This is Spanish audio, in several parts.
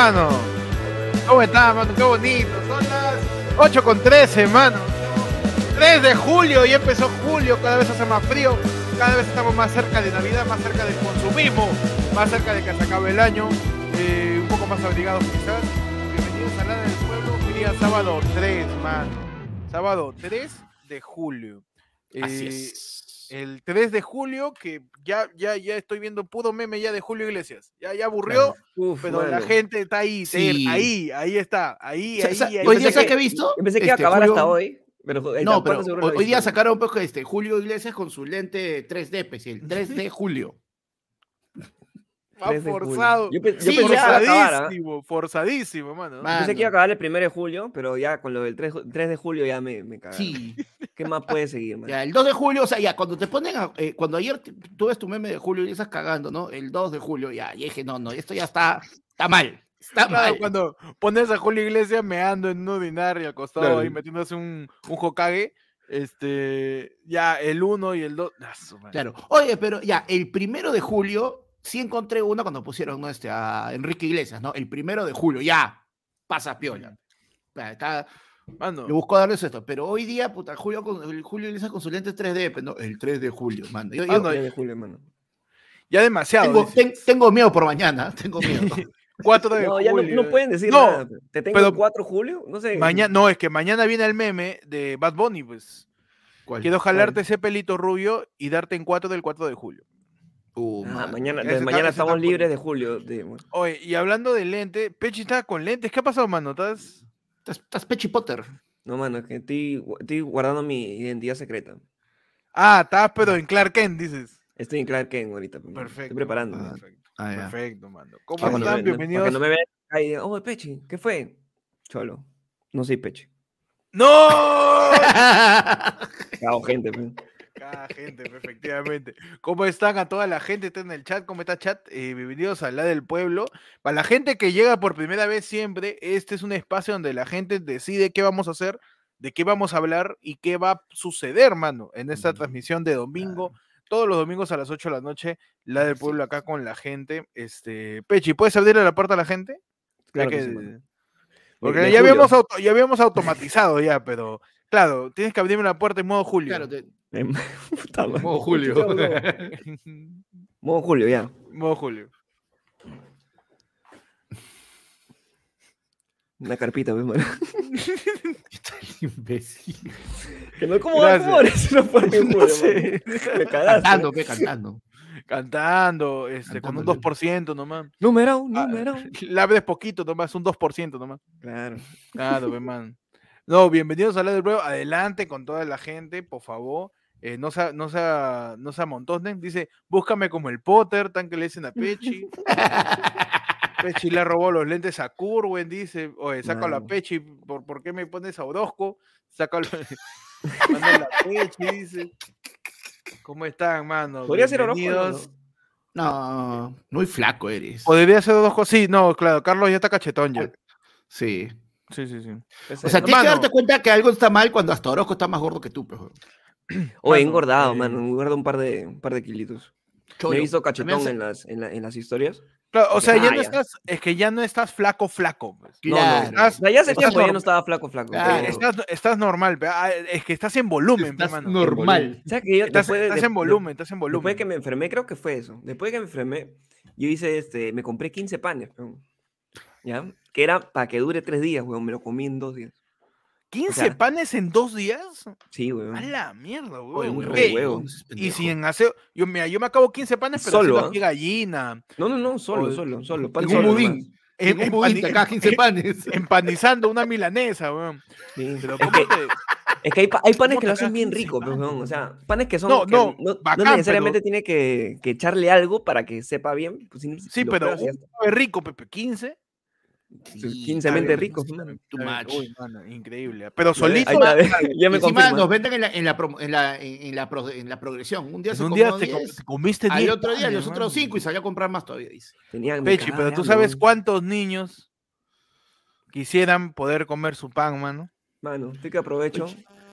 mano? ¿Cómo están, mano? Qué bonito. Son las 8 con 13, mano. 3 de julio, y empezó julio, cada vez hace más frío, cada vez estamos más cerca de Navidad, más cerca del consumismo, más cerca de que se acabe el año, eh, un poco más abrigados quizás. Bienvenidos a la del pueblo, hoy día sábado 3, mano. Sábado 3 de julio. Así Eh, es. El 3 de julio, que ya, ya, ya estoy viendo puro meme ya de Julio Iglesias. Ya, ya aburrió, Uf, pero la mano. gente está ahí, Sí. ahí, ahí está, ahí, ahí, sa- ahí. hoy día, ¿sabes que- qué he visto? Yo pensé que iba a Este, acabar Julio- hasta hoy. Pero No, pero hoy, hoy día sacaron un poco este Julio Iglesias con su lente 3D, pues, el 3 de julio. Va 3 de julio. forzado. Yo, yo Sí, pensé que iba a acabar, ¿ah? forzadísimo, forzadísimo, mano. Va. Pensé que iba a Mano. acabar el 1 de julio, pero ya con lo del 3, 3 de julio ya me, me cagaron. Sí. ¿Qué más puede seguir, man? Ya, el 2 de julio, o sea, ya, cuando te ponen, a- eh, cuando ayer tú ves tu meme de julio y estás cagando, ¿no? El 2 de julio, ya, y dije, no, no, esto ya está, está mal, está Claro, mal. cuando pones a Julio Iglesias meando en un dinar y al costado Claro. ahí metiéndose un, un Hokage, este, ya el 1 y el 2. Claro. Oye, pero ya, el primero de julio, sí encontré uno cuando pusieron ¿no? este, a Enrique Iglesias, ¿no? El primero de julio, ya, pasa piola. Está, Mano, le busco darles esto, pero hoy día, puta, Julio, con, el Julio Iglesias con su lente 3D, pues, ¿no? El 3 de julio, mano. Yo- yo- Ah, no, 3 de julio, mano. ya demasiado. tengo, ten- tengo miedo por mañana, tengo miedo. 4 de No, ya no, julio. no pueden decir No, nada. Te tengo pero- el 4 de julio, no sé. Mañana, no, es que mañana viene el meme de Bad Bunny, pues. ¿Cuál? Quiero jalarte ese pelito rubio y darte en 4 del 4 de julio. Uh, Ah, mañana, desde está- mañana está estamos por- libres de julio. bueno. Oye, y hablando de lente, Pechi estaba con lentes. ¿Qué ha pasado, mano? ¿Estás... Estás, estás Pechi Potter. No, mano, es que estoy, estoy guardando mi identidad secreta. Ah, estás, pero en Clark Kent, dices. Estoy en Clark Kent ahorita. Perfecto. Estoy preparando. Ah, Perfecto, ah, perfecto, mano. ¿Cómo están? no- Bienvenidos. Para que no me vean ahí digan, oh, Pechi, ¿qué fue? Cholo, no soy Pechi. ¡No! Cago gente, pues. Cada gente, efectivamente. ¿Cómo están a toda la gente? Está en el chat, ¿cómo está chat? Eh, bienvenidos a la del pueblo. Para la gente que llega por primera vez siempre, este es un espacio donde la gente decide qué vamos a hacer, de qué vamos a hablar y qué va a suceder, mano, en esta transmisión de domingo. Todos los domingos a las 8 de la noche, la del pueblo acá con la gente. Este, Pechi, ¿puedes abrirle la puerta a la gente? Ya Claro que sí, porque de ya, julio. habíamos auto- ya habíamos automatizado ya, pero claro, tienes que abrirme la puerta en modo Julio. Claro, te- Puta madre. modo Julio. Modo Julio, ya. modo Julio. Una carpita, pues, mano. Imbécil. Que no como amores, no fue en No Julio, sé. mano. Me cagaste. Cantando, ve, cantando. Cantando, este, con un Cantándole. 2% nomás. Número, Ah, número. La abres poquito nomás, un 2% nomás. Claro. Claro, ve, man. No, bienvenidos a la del Pueblo. Adelante con toda la gente, por favor. Eh, no se, no, se, no se amontonen. Dice, búscame como el Potter, tan que le dicen a Pechi. Pechi le robó los lentes a Curwen, dice. Oye, sácalo a Mano. Pechi. ¿por, ¿Por qué me pones a Orozco? Sácalo. Mándalo a Pechi, dice. ¿Cómo están, mano? Podría ser Orozco, ¿no? Muy flaco eres. Podría ser dos cosas. Sí, no, claro, Carlos ya está cachetón ya. Sí. Sí, sí, sí. O sea, tienes que darte cuenta que algo está mal cuando hasta Orozco está más gordo que tú, pues. Oye, he mano, engordado, eh, mano. He engordado un par de, un par de kilitos. Cholo. Me he visto cachetón se- en las, en, la- en las historias. Claro, o sea, ya Ah, no ya. estás, es que ya no estás flaco, flaco. pues. No, no, estás- O sea, ya hace tiempo ya no estaba flaco, flaco. Claro. Pero- estás, estás normal, ah, es que estás en volumen, pe, Estás mano. normal. ¿Sabes que yo Estás, de- estás de- en volumen, estás en volumen. Después de que me enfermé, creo que fue eso. Después de que me enfermé, yo hice este, me compré 15 panes. ¿ya? Que era para que dure tres días, weón. Me lo comí en dos días. 15 sea- panes en dos días. Sí, weón. A la mierda, Oye, weón. muy re Ey, huevo. Y sin hacer, yo, mira, yo me acabo 15 panes, pero Solo, haciendo aquí gallina. No, no, no, solo, O- solo, solo. pan En un budín. En un budín acá 15 panes. Empanizando una milanesa, weón. Sí. Pero Es ¿cómo que, te- es que hay, hay panes ¿Cómo que lo hacen bien 15 rico, pues, weón. O panes? sea, panes que son. No, que no, no, bacán, no necesariamente pero- tiene que, que echarle algo para que sepa bien. Pues, si- Sí, pero pruebas un rico, Pepe, 15. Sí, 15 está mente ricos. Too much. Uy, mano, increíble. Pero solito. ya me Encima nos venden en la, en la, promo- en la, en, la, pro- en la progresión. Un día se un día te, com- 10, te comiste 10. al otro día los otros mano. 5 y salió a comprar más todavía, dice. Tenía- me Pechi, pero tú sabes cuántos niños quisieran poder comer su pan, mano. Mano, estoy que aprovecho.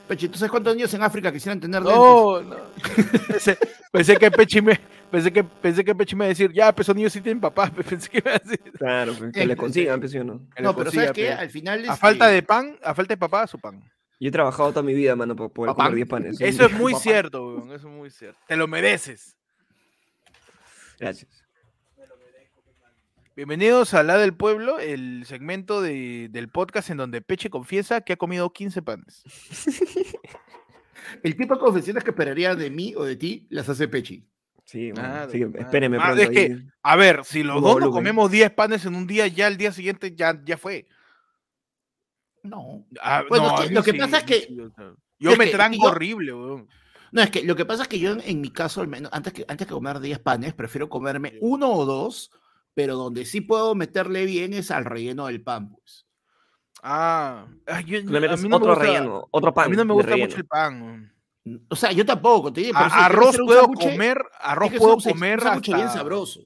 Pechi, ¿tú sabes cuántos niños en África quisieran tener lentes? No, no. Pensé, pensé que Pechi me, Pensé que, pensé que Pechi me iba a decir, ya, pues esos niños sí tienen papá. pe, Pensé que iba a decir. Claro, pues, que Eh, le pues, consigan, eh, pues, ¿sí o no? que No, le pero consiga, ¿sabes qué? pe. Al final. A este, falta de pan, a falta de papá, su pan. Yo he trabajado toda mi vida, mano, para poder Papá. comer 10 panes. Eso es muy papá. cierto, weón. Eso es muy cierto. Te lo mereces. Gracias. Bienvenidos a La del Pueblo, el segmento de- del podcast en donde Peche confiesa que ha comido 15 panes. El tipo de confesiones que esperaría de mí o de ti las hace Pechi. Sí, bueno, espérenme Ah, pronto. es que-. A ver, si los dos nos comemos 10 panes en un día, ya el día siguiente ya, ya fue. No. Ah, Bueno, no, es a que mí lo que sí, pasa es que- sí, o sea, yo es me que- tranco yo- horrible, weón. No, es que lo que pasa es que yo en, mi caso, al menos, antes que, antes que comer 10 panes, prefiero comerme uno o dos, pero donde sí puedo meterle bien es al relleno del pan, pues. Ah, ay, yo- Le a metes mí no me otro gusta- relleno, otro pan. A mí no me gusta mucho el pan. O sea, yo tampoco, te A- eso que arroz un puedo comer, arroz puedo un sa- un comer sándwich bien hasta, sabroso.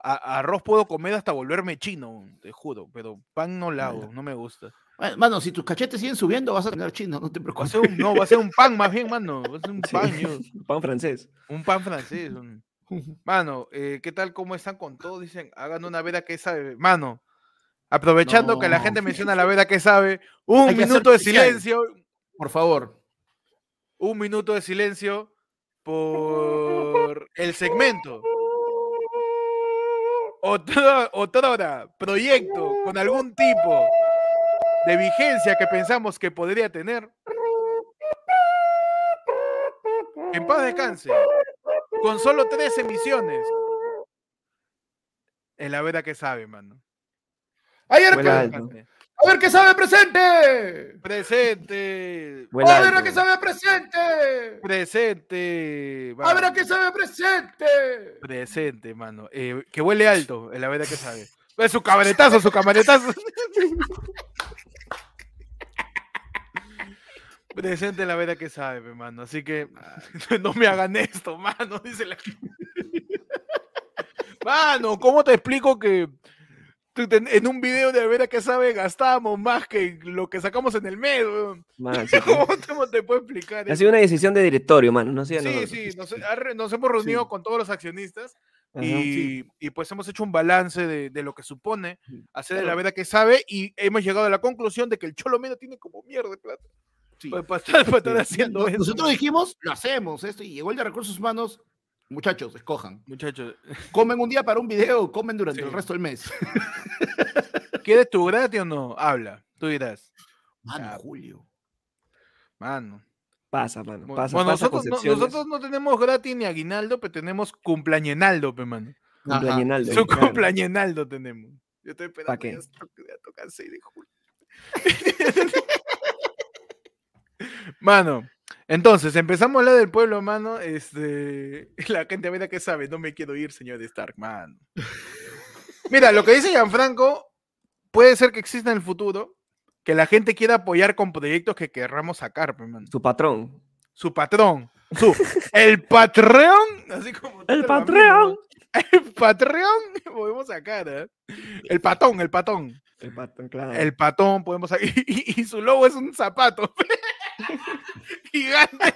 a- arroz puedo comer hasta volverme chino, te juro, pero pan no la hago, Bueno. no me gusta. Bueno, Mano, si tus cachetes siguen subiendo, vas a tener chino, no te Va a preocupes. ser un, no, va a ser un pan más bien, mano. Va a ser un Sí. pan, yo. Pan francés. Un pan francés. un- Mano, eh, ¿qué tal? ¿Cómo están con todo? Dicen, hagan una veda que sabe. Mano, aprovechando que la gente menciona la veda que sabe, un que minuto de silencio, Por favor. Un minuto de silencio por el segmento. Otrora, proyecto con algún tipo de vigencia que pensamos que podría tener. En paz descanse. Con solo tres emisiones. Es la verdad que sabe, mano. ¡Ayer. ¡A ver qué sabe presente! Presente. ¡A ver a qué sabe presente! Presente. ¡A ver a qué sabe presente! Presente, mano. Eh, que huele alto, es la verdad que sabe. Es su cabaretazo, su cabaretazo. Presente la verdad que sabe, pe, mano. Así que no me hagan esto, mano, dice la Mano, ¿cómo te explico que en un video de la verdad que sabe gastábamos más que lo que sacamos en el mes? Man, sí, ¿Cómo te, te puedo explicar Ha eso? sido una decisión de directorio, mano. No sé. Sí, sí, nos, nos hemos reunido con todos los accionistas y, y, pues hemos hecho un balance de, de lo que supone hacer de la Claro. verdad que sabe y hemos llegado a la conclusión de que el Cholo Mena tiene como mierda de plata. Sí. Pues, para estar, para estar Sí. haciendo No- eso. Nosotros dijimos, lo hacemos, esto, y llegó el de recursos humanos. Muchachos, escojan. Muchachos, Comen un día para un video comen durante Sí. el resto del mes. ¿quieres tu gratis o no? Habla, tú dirás. Mano, Ya. Julio. Mano. Pasa, mano. Pasa, bueno, pasa nosotros, no, nosotros no tenemos gratis ni aguinaldo, pero tenemos cumpleañenaldo, pe, mano. Cumpleañenaldo, Su claro. cumpleañenaldo tenemos. Yo estoy esperando. qué? ya toca- ya toca el 6 de julio. Mano, entonces empezamos a hablar del pueblo, mano. Este, la gente mira que sabe, no me quiero ir, señor Stark, mano. Mira, lo que dice Gianfranco puede ser que exista en el futuro, que la gente quiera apoyar con proyectos que querramos sacar, mano. Su patrón. Su patrón, su el Patreon, así como tú El Patreon. amigo. El Patreon podemos sacar, ¿eh? El patón, el patón. El patrón, claro. El patón podemos. Y, y- y su logo es un zapato. Gigante.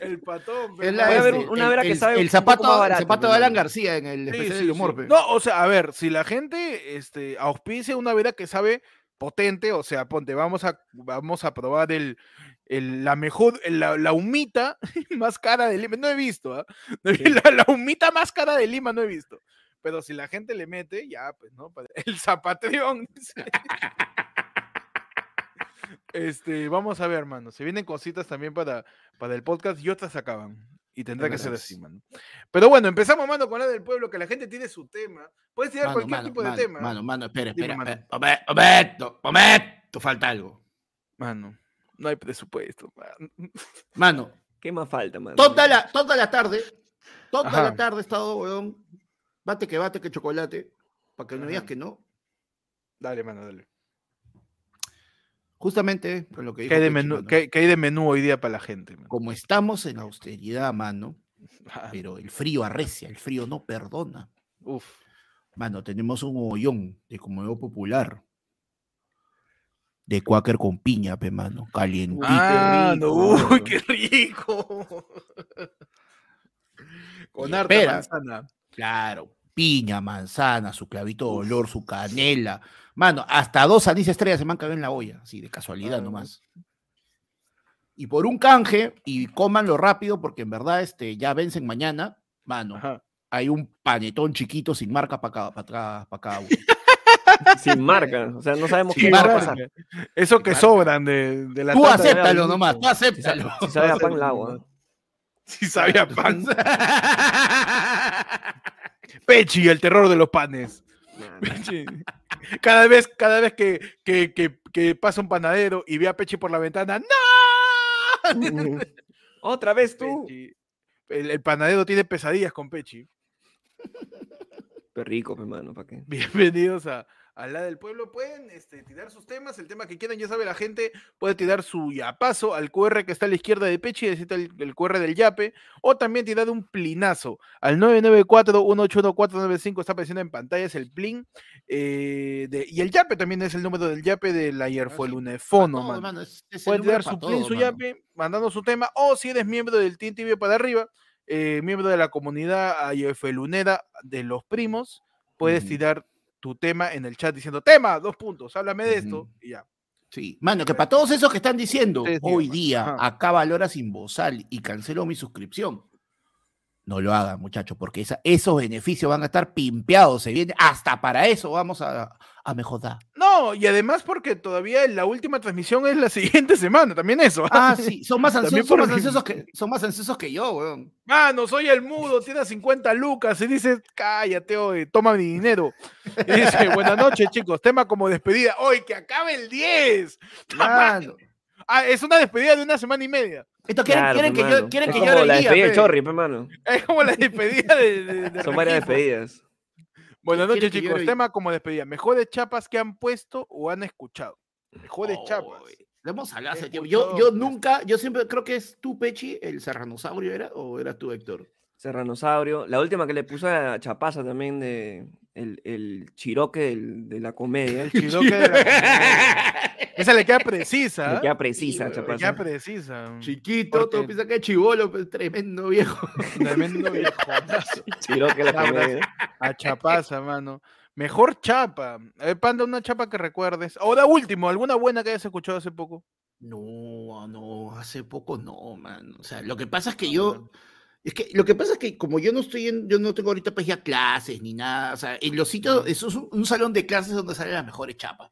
El patón. Es la- una el- vera que el- sabe El zapato, el zapato de Alan. García en el Sí, especial sí, del humor, sí. No, o sea, a ver, si la gente este, auspicia una vera que sabe potente, o sea, ponte, vamos a, vamos a probar el, el- la mejor, el- la, la humita más cara de Lima. No he visto, ¿ah? Sí. La, la humita más cara de Lima no he visto. Pero si la gente le mete, ya, pues, ¿no? El zapatreón. dice. Este, vamos a ver, mano. Se vienen cositas también para, para el podcast y otras acaban. Y tendrá que ser así, mano. Pero bueno, empezamos, mano, con la del pueblo, que la gente tiene su tema. Puedes tirar Mano, cualquier mano, tipo de mano, tema. Mano, mano, espera, Dime, espera. mano. espera. Momen- Momento, momento, falta algo. Mano, no hay presupuesto. mano. Mano, ¿Qué más falta, mano? toda la, toda la tarde, toda Ajá. la tarde he estado, weón, bate que bate que chocolate, para que no digas que no. Dale, mano, dale. Justamente con lo que dijo ¿Qué hay, de Pechi, menú, mano. qué- qué hay de menú hoy día para la gente? mano? Como estamos en austeridad, mano, Ah, pero el frío arrecia, el frío no perdona. Uf. Mano, tenemos un hoyón de comedor popular. De cuáquer con piña, pe, mano. Calientito. Ah, no, rico, uy, qué rico. Con harta espera. manzana. Claro, piña, manzana, su clavito de olor, su canela. Mano, hasta dos anís estrellas se me han caído en la olla, así de casualidad nomás. Y por un canje, y cómanlo rápido, porque en verdad este, ya vencen mañana, mano, Ajá. hay un panetón chiquito sin marca para cada, para cada, para cada uno. Sin marca. O sea, no sabemos Sin qué va a marca. pasar. Eso que Marca. sobran de, de la Tú de acéptalo Abril. nomás, tú Si acéptalo. si sabe a pan el agua. Sí sabía a pan. Pechi, el terror de los panes. Pechi. Cada vez, cada vez que, que, que, que pasa un panadero y ve a Pechi por la ventana, ¡No! Otra vez tú. El, el panadero tiene pesadillas con Pechi. Qué rico, hermano, ¿para qué? Bienvenidos a, a la del pueblo. Pueden este, tirar sus temas, el tema que quieran, ya sabe la gente, puede tirar su yapazo al QR que está a la izquierda de Pechi, decir el, el QR del yape, o también tirar un plinazo al 994-181-495, está apareciendo en pantalla, es el plin. eh, de- y el yape también es el número del yape del ayer fue el lunefono, No, man. hermano, es- es el Puede número tirar su plin, su mano. yape, mandando su tema, o si eres miembro del Team TV para arriba, eh, miembro de la comunidad Lunera de los primos, puedes tirar tu tema en el chat diciendo, tema, dos puntos, háblame de esto, y ya. Sí, mano, que para todos esos que están diciendo hoy día la hora sin bozal y cancelo mi suscripción. No lo hagan, muchachos, porque esa- esos beneficios van a estar pimpeados. Se viene hasta para eso vamos a, a mejorar. No, y además porque todavía la última transmisión es la siguiente semana, también eso. Ah, sí, son más ansiosos, son más ansiosos que, son más ansiosos que yo, weón. Mano, soy el mudo, tiene 50 lucas y dices, cállate, oye, toma mi dinero. Y dice, buenas noches, chicos, tema como despedida. Hoy que acabe el 10. Mano. Ah, es una despedida de una semana y media. Esto quieren, Claro, quieren que yo, quieren Es que yo como le la despedida de. Chorri, pe, mano. Es como la despedida de. de- de Son varias Regino. despedidas. Buenas ¿Quiere noches, yo chicos. Tema como despedida. Mejores chapas que han puesto o han escuchado. Mejores chapas. Oy, Lo hemos hablado hace tiempo. Yo, yo pues. nunca, yo siempre creo que es tú, Pechi, el serranosaurio era, o eras tú, Héctor. Serranosaurio. La última que le puse a Chapaza también de el, el chiroque del- de la comedia. El chidoque de la comedia. Esa le queda precisa. ¿ah? queda precisa, Le Chapaza. queda precisa. Chiquito, Porque- todo piensa que es chivolo, pues, tremendo viejo. Tremendo viejonazo. Chiroque de la comedia. A chapaza, mano. Mejor chapa. A ver, Panda, una chapa que recuerdes. Ahora último, alguna buena que hayas escuchado hace poco. No, no, hace poco no, man. O sea, lo que pasa es que yo, es que lo que pasa es que como yo no estoy en, yo no tengo ahorita pues ya clases ni nada, o sea, en los sitios, eso es un, un salón de clases donde salen las mejores chapas.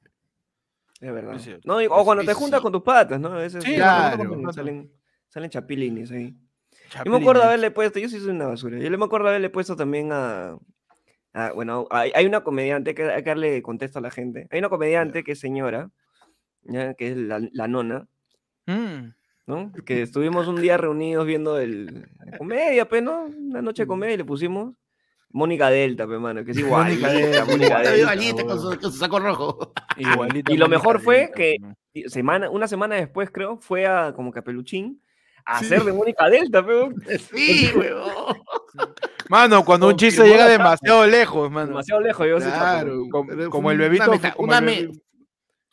Es verdad. Es. No, y- o cuando te eso juntas sí. con tus patas, ¿no? A veces Sí, te salen- con salen, salen chapilines ahí. Yo me acuerdo haberle puesto, yo sí soy una basura. Yo le me acuerdo haberle puesto también a. a- bueno, hay, hay una comediante que hay que darle contexto a la gente. Hay una comediante que es señora, ¿ya? que es la, la nona, Mm. ¿No? Que estuvimos un día reunidos viendo el, comedia, pues, ¿no? Una noche de Mm. comedia y le pusimos Mónica Delta, pues, mano, que es igual. Mónica Delta, Mónica Está Delta, igualita con huevón. su, con su saco rojo. Y, Igualita y lo mejor fue Delta, que ¿no? y semana, una semana después, creo, fue a como que a Peluchín a Sí. hacer de Mónica Delta, pero Sí, huevón. Mano, cuando un chiste llega demasiado lejos, mano. demasiado lejos. Yo Claro. Como- pero como fue el una bebito, meta- como una el me- bebi-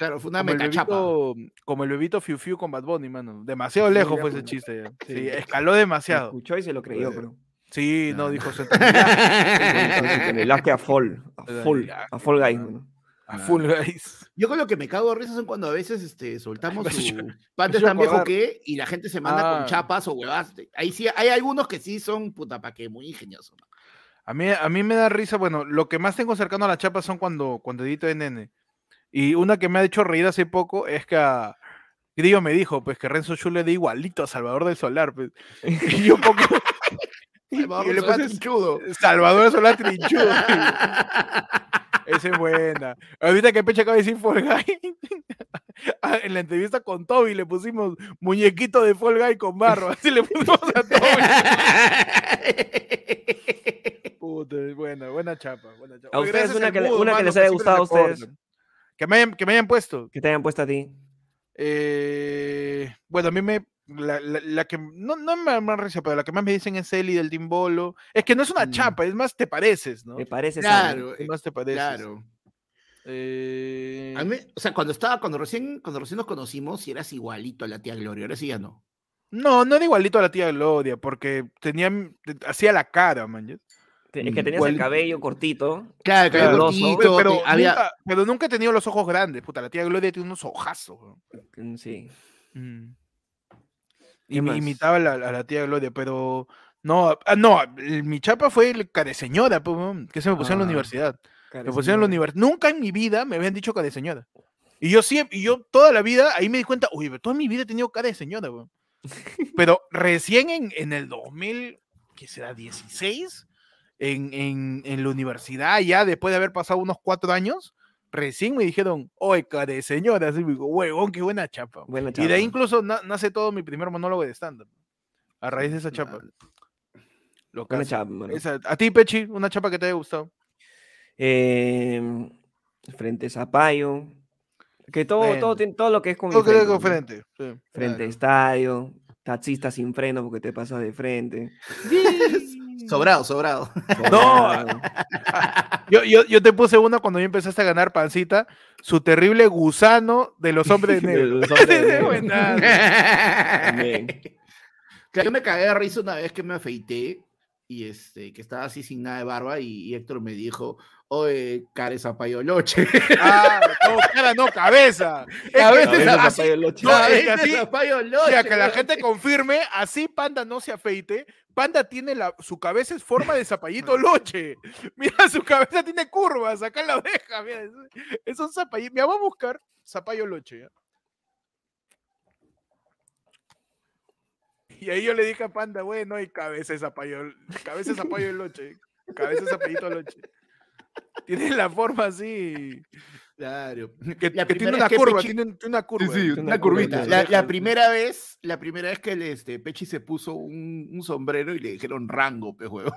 Claro, fue una Como el, metachapa. bebito, como el bebito Fiu Fiu con Bad Bunny, mano. Demasiado lejos fue ese chiste. ya. Sí, Sí. escaló demasiado. escuchó y se lo creyó, Eh, pero. Sí, no, Claro. dijo se lasque a Fall. A Fall, ya, a Fall Guys, mano. a full guys. Yo con lo que me cago de risa son cuando a veces este, soltamos su tan viejo que y la gente se manda Ah. con chapas o huevas. Ahí sí, hay algunos que sí son puta pa' que muy ingeniosos. ¿no? A mí, a mí me da risa, bueno, lo que más tengo cercano a la chapa son cuando, cuando edito en N. Y una que me ha hecho reír hace poco es que a Grillo me dijo, pues que Renzo Schuller de igualito a Salvador del Solar, pues. Y yo poco... y- Salvador le Solar Trinchudo. Salvador del Solar trinchudo. Esa es buena. Ahorita que Peche acaba de decir Fall Guy, ah, en la entrevista con Toby le pusimos muñequito de Fall Guy con barro. Así le pusimos a Toby. Puta, buena, buena chapa. Buena chapa. A ustedes una que le- una que mano, les haya gustado a ustedes. Que me hayan, que me hayan puesto. Que te hayan puesto a ti. Eh, bueno, a mí me. La, la- la que. No, no me da más risa, pero la que más me dicen es Eli del Timbolo. Es que no es una Mm. chapa, es más te pareces, ¿no? ¿Te parece sano? Claro, Es más te pareces. claro. Eh, A mí, o sea, cuando estaba, cuando recién, cuando recién nos conocimos, si eras igualito a la tía Gloria, ahora sí ya no. No, no era igualito a la tía Gloria, porque tenía, hacía la cara, man. Es que Mm, tenías el cabello cortito. Claro, cortito, Pero, había... nunca, pero nunca he tenido los ojos grandes, puta. La tía Gloria tiene unos ojazos. mm, Sí. Mm. Imitaba a la, a la tía Gloria, pero no, ah, no, mi chapa fue el careseñora, pues, que se me pusieron en la Ah, universidad. Me pusieron en la universidad. Nunca en mi vida me habían dicho cara de señora. Y yo siempre, y yo toda la vida, ahí me di cuenta, uy, pero toda mi vida he tenido cara de señora, weón. Pero recién en, en el 2000, ¿qué será? 16, en, en, en la universidad, ya después de haber pasado unos cuatro años, recién me dijeron, oye, cara de señora, así me digo, huevón, qué buena chapa. Buena Y de ahí chapa. incluso na- nace todo mi primer monólogo de stand-up. A raíz de esa chapa. Lo Buena chapa, mano. a ti, Pechi, una chapa que te haya gustado. Em, frente Zapallo. Que todo, todo, Bueno. todo lo que es con Todo el que frente, con ¿no? frente. sí, Frente claro. estadio, taxista sin freno porque te pasas de frente. Sobrado, sobrado. No, Yo, yo, yo te puse una cuando ya empezaste a ganar pancita, su terrible gusano de los hombres De negros. yo me cagué de risa una vez que me afeité y este, que estaba así sin nada de barba y, y Héctor me dijo, oye, care zapayoloche. Ah, no, cara, no, cabeza. Cabeza, es- así-. No, es que así- que la gente confirme, así Panda no se afeite. Panda tiene la, su cabeza es forma de zapallito loche. Mira, su cabeza tiene curvas, acá en la oreja. Mira, es, es un zapallito. Mira, vamos a buscar zapallo loche. ¿ya? Y ahí yo le dije a Panda, bueno, hay cabeza de zapallo, cabeza de zapallo de loche. Cabeza de zapallito loche. Tiene la forma así. Claro. Que, La que tiene una curva, Pechi- tiene, tiene una curva. Sí, sí, una una curvita. curvita. La, la primera vez, la primera vez que el, este, Pechi se puso un, un sombrero y le dijeron rango, pe huevo.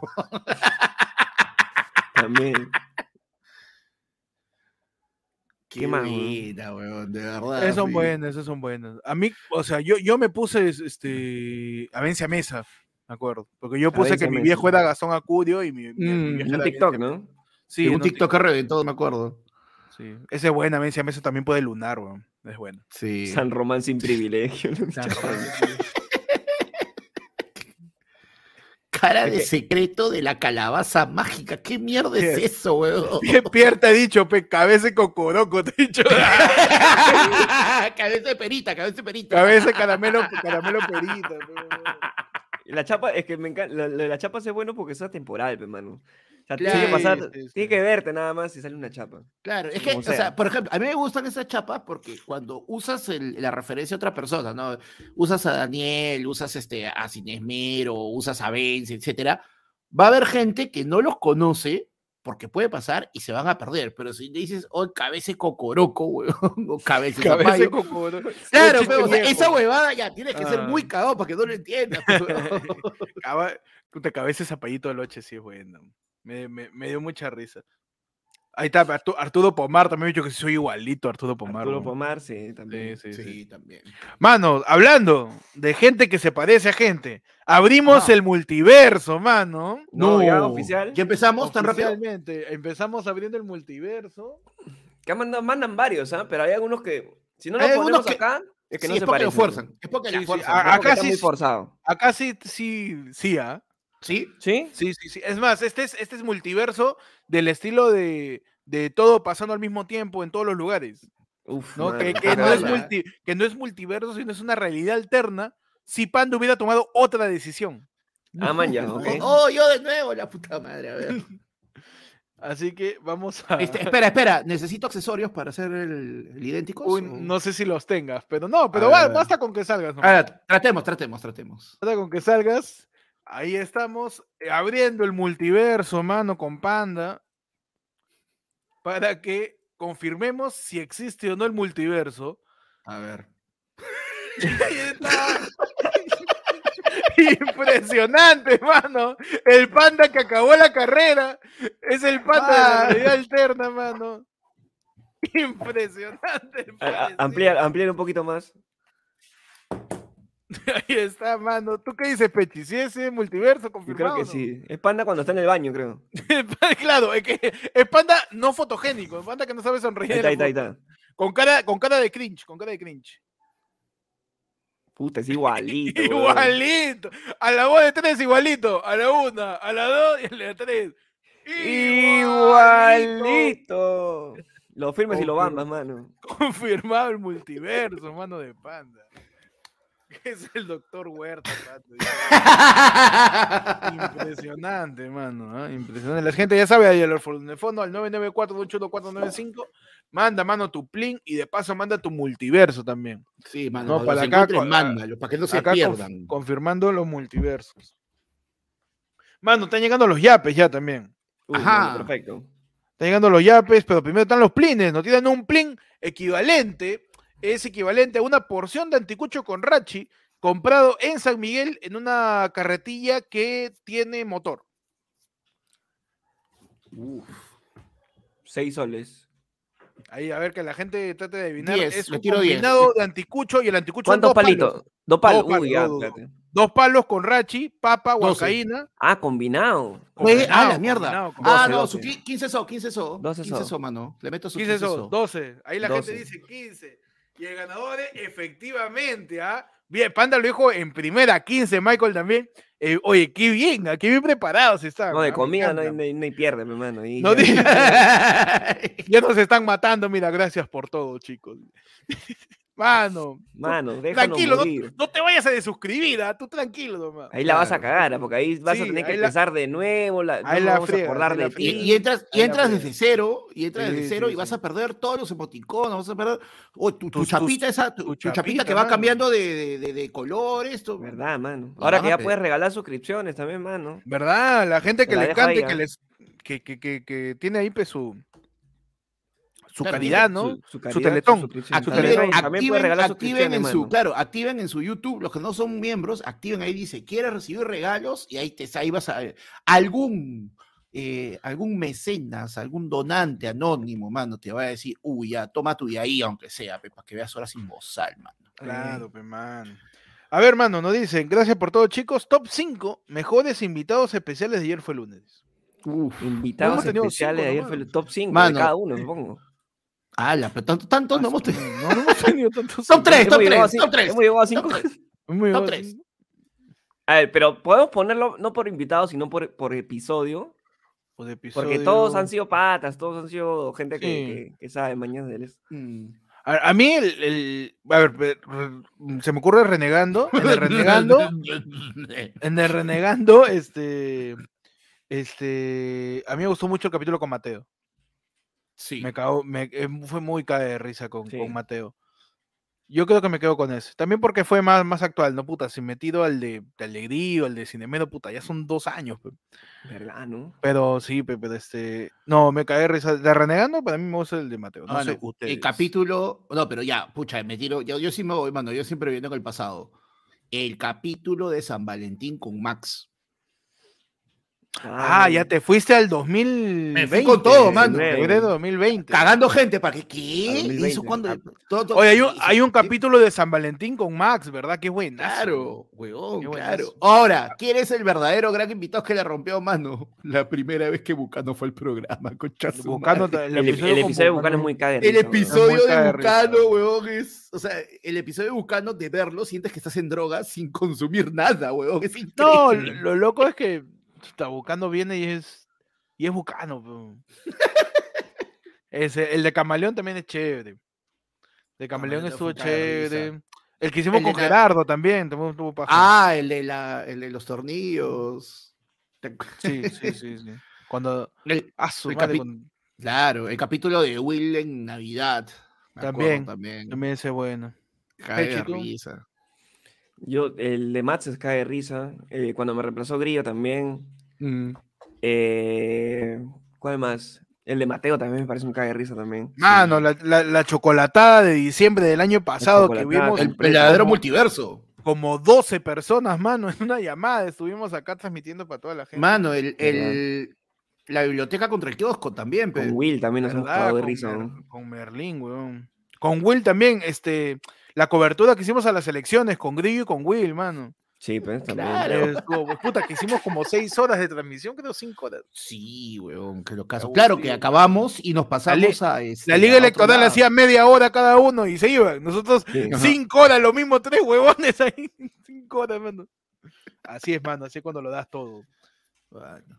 También. Qué weón? buena, weón, de verdad. Esas son sí. buenas, esas son buenas. A mí, o sea, yo, yo me puse este, a Vencia Mesa, me acuerdo. Porque yo puse que mi viejo era Gastón Acudio y mi, mi- mi Mm, vieja En era TikTok, ¿no? Sí, un TikTok que reventó, me acuerdo. Sí. Ese es buena, Vencia Mesa también puede lunar, weón. Es buena. Sí. San Román sin privilegio. Cara de secreto de la calabaza mágica. ¿Qué mierda es eso, weón? ¿Qué Pierre te ha dicho, pe? Cabeza de cocoroco, te he dicho. cabeza de perita, cabeza de perita. Cabeza de caramelo, caramelo perita. pe, weón. La chapa, es que me encanta. La, la- la chapa es bueno porque es atemporal, pe, mano. O sea, Claro, tiene que pasar, sí, sí. tiene que verte nada más si sale una chapa. Claro, es que, o sea, por ejemplo, a mí me gustan esas chapas porque cuando usas el- la referencia a otra persona, ¿no? Usas a Daniel, usas este, a Cinesmero, usas a Vence, etcétera, va a haber gente que no los conoce porque puede pasar y se van a perder. Pero si le dices, oh, cabeza de cocoroco, weón, o zapallo, cocoroco. Claro, pero, o sea, viejo. esa huevada ya tiene que ser Ah. muy cagado para que no lo entiendas. puta, cabeza de zapallito de loche, sí es bueno. Me, me, me dio mucha risa. Ahí está, Artu- Arturo Pomar también me ha dicho que soy igualito a Arturo Pomar. Arturo weón. Pomar, sí, también. Sí, sí, sí. Sí, también. Mano, hablando de gente que se parece a gente, abrimos Ajá. el multiverso, mano. No, ya oficial. ¿Ya empezamos tan rápido? Oficialmente, empezamos abriendo el multiverso. Que mandan, mandan varios, ¿ah? Pero hay algunos que. Si no Hay los algunos ponemos que- acá, es que Sí, no es se porque lo parecen. fuerzan. Es porque Sí, la sí, fuerzan. ¿no? acá sí forzado. Acá sí, sí, sí, ¿ah? ¿Sí? ¿Sí? Sí, sí, sí. Es más, este es, este es multiverso del estilo de, de todo pasando al mismo tiempo en todos los lugares. Uf, ¿no? Que, no es cagada. multi- que no es multiverso, sino es una realidad alterna si Panda hubiera tomado otra decisión. Ah, man, ya, ok. Oh, yo de nuevo, la puta madre. A ver. Así que vamos a. Este, espera, espera. ¿Necesito accesorios para hacer el, el idénticos? Uy, o- no sé si los tengas, pero no, pero basta con que salgas. nomás. A ver, tratemos, tratemos, tratemos. Basta con que salgas. Ahí estamos eh, abriendo el multiverso, mano, con Panda. Para que confirmemos si existe o no el multiverso. A ver. Ahí está. Impresionante, mano. El panda que acabó la carrera es el panda de la realidad alterna, mano. Impresionante. Ampliar, ampliar un poquito más. Ahí está, mano. ¿Tú qué dices, Pechi? ¿Si es multiverso Yo creo confirmado? que no? sí. Es panda cuando está en el baño, creo. claro, es que es panda no fotogénico, es panda que no sabe sonreír. Ahí en está, la ahí está, ahí foto. está. Con cara, con cara de cringe, con cara de cringe. Puta, es igualito. Igualito. A la voz de tres igualito. A la una, a la dos y a la tres. Igualito. Lo firmes y lo bambas, mano. Confirmado el multiverso, mano de panda. Es el doctor Huerta. Impresionante, mano. Impresionante. La gente ya sabe ahí el fondo al 994-281-495. Manda, mano, tu plin y de paso manda tu multiverso también. Sí, mano, No, para acá, acá, con- mándalo, para que no se pierdan. confirmando los multiversos. Mano, están llegando los yapes ya también. Uy, Ajá. mano, perfecto. Están llegando los yapes, pero primero están los plines. Nos tienen un plin equivalente, es equivalente a una porción de anticucho con rachi comprado en San Miguel en una carretilla que tiene motor. Seis soles. Ahí, a ver que la gente trate de adivinar. Diez, es un tiro diez. combinado de anticucho y el anticucho ¿Cuántos dos palitos? palos. Dos palos. Dos palos, Uy, ya, dos, dos. Dos palos con rachi, papa, Doce. huancaína. Ah, combinado. Oye, ah, la combinado, mierda. combinado, Ah, combinado. no, 12, su qui- 15 so, 15 so. 12 15 so. so, mano. Le meto su 15 15 son, so. 12. Ahí la 12. gente dice 15. Y el ganador es efectivamente, ¿ah? Bien, Panda lo dijo en primera, 15, Michael también. Eh, oye, qué bien, ¿ah? qué bien preparados están. No, ¿ah? de Me comida no no no hay pierde, mi hermano. ahí No ya. di- ya nos están matando, mira, gracias por todo, chicos. Mano, Mano, déjanos tranquilo, no, morir. no te vayas a desuscribir, ¿ah? tú tranquilo nomás. Ahí la vas a cagar, ¿ah? porque ahí vas a tener que la- empezar de nuevo. La, ahí no la vamos a friegas, acordar de ti. Y, entras, y entras desde cero, y entras Sí, desde cero sí, y vas a perder todos los emoticonos, vas a perder o tu, tu chapita esa, tu, tu chapita, chapita, que va cambiando de, de, de, de color, esto. ¿Verdad, mano? La Ahora que a ya puedes regalar suscripciones también, mano. ¿Verdad? La gente que le ahí, que les que, que, que, que tiene ahí pues, su su Claro, calidad, su- ¿no? Su, Su caridad, teletón. Su Activen, activen, regalar activen en su, claro, activen en su YouTube, los que no son miembros, activen ahí, dice, ¿quieres recibir regalos? Y ahí te ahí vas a algún eh, algún mecenas, algún donante anónimo, mano, te va a decir, uy, ya, toma tu de ahí, aunque sea, pe, para que veas horas sin bozal, mano. Claro, pe, man. A ver, mano, nos dicen, gracias por todo, chicos. Top 5 mejores invitados especiales de ayer fue lunes. Uf. Invitados especiales cinco ayer fue el top 5 de cada uno, supongo. Ala, pero tanto, tanto no hemos tenido. No, no hemos tenido tantos. Top tres, Hemos top llegado a tres, top tres, Hemos llegado a 5. Top tres. Muy Top bien. tres. A ver, pero podemos ponerlo no por invitados, sino por, por episodio. De Porque todos han sido patas, todos han sido gente que, Sí. que, que sabe mañana del es- Mm. A, a mí, el, el- a ver, se me ocurre renegando. En el renegando, en el renegando, este, este, a mí me gustó mucho el capítulo con Mateo. Sí. Me cagó, me, eh, fue muy cae de risa con, Sí. con Mateo. Yo creo que me quedo con ese. También porque fue más, más actual, ¿no? Puta, si metido al de, de Alegrío, al de Cinemero, puta, ya son dos años. pe. ¿Verdad, no? Pero sí, pe, pero este. No, me cae de risa. De Renegando, para mí me gusta el de Mateo. No Ah, sé, no, ustedes. El capítulo, no, pero ya, pucha, me tiro, yo, yo sí me voy, mano, yo siempre viendo en el pasado. El capítulo de San Valentín con Max. Ah, ya te fuiste al 2020. fui con todo, mano. Febrero de 2020. Cagando gente, ¿para qué? ¿Qué? 2020, Eso cuando. ah. todo- todo- Oye, hay un, sí, hay un sí, capítulo de San Valentín con Max, ¿verdad? Qué bueno. Claro, weón, Qué claro. Ahora, ¿quién es el verdadero gran invitado que le rompió mano? La primera vez que Bucano fue al programa, concha su Buscando madre. El, ep- el episodio de Bucano es muy cague. El episodio de Bucano, weón, es. O sea, el episodio de Bucano de verlo, sientes que estás en drogas sin consumir nada, weón. Es No, increíble. lo loco es que está Bucano viene y es. Y es Bucano. Ese, el de Camaleón también es chévere. De Camaleón Camaleón estuvo chévere. El que hicimos El con la- Gerardo también. también estuvo paja. Ah, el de, la, el de los tornillos. Sí, sí, sí, sí. Cuando. El- Ah, capi- claro, el capítulo de Will en Navidad. acuerdo También, También. también ese bueno. Cae de risa. Yo, el de Max es cae de risa. eh, cuando me reemplazó Grillo también. Mm. Eh, ¿Cuál más? El de Mateo también me parece un cague de risa también. Mano, la, la- la chocolatada de diciembre del año pasado que vimos. El verdadero multiverso. como 12 personas, mano, en una llamada. Estuvimos acá transmitiendo para toda la gente. Mano, el, el- la biblioteca contra el kiosco también, Con. Will también nos hemos de Con, risa. Con Merlín, weón. Con Will también, este, la cobertura que hicimos a las elecciones, con Grillo y con Will, mano. Sí, pues también. Claro. Estuvo, pues, puta, que hicimos como seis horas de transmisión, creo cinco horas. Sí, weón, que lo caso. Claro sí, que acabamos y nos pasamos a. este, La Liga Electoral lado. hacía media hora cada uno y se iban. Nosotros Sí. Ajá. cinco horas, lo mismo, tres huevones ahí. Cinco horas, mano. Así es, mano, así es cuando lo das todo. Bueno.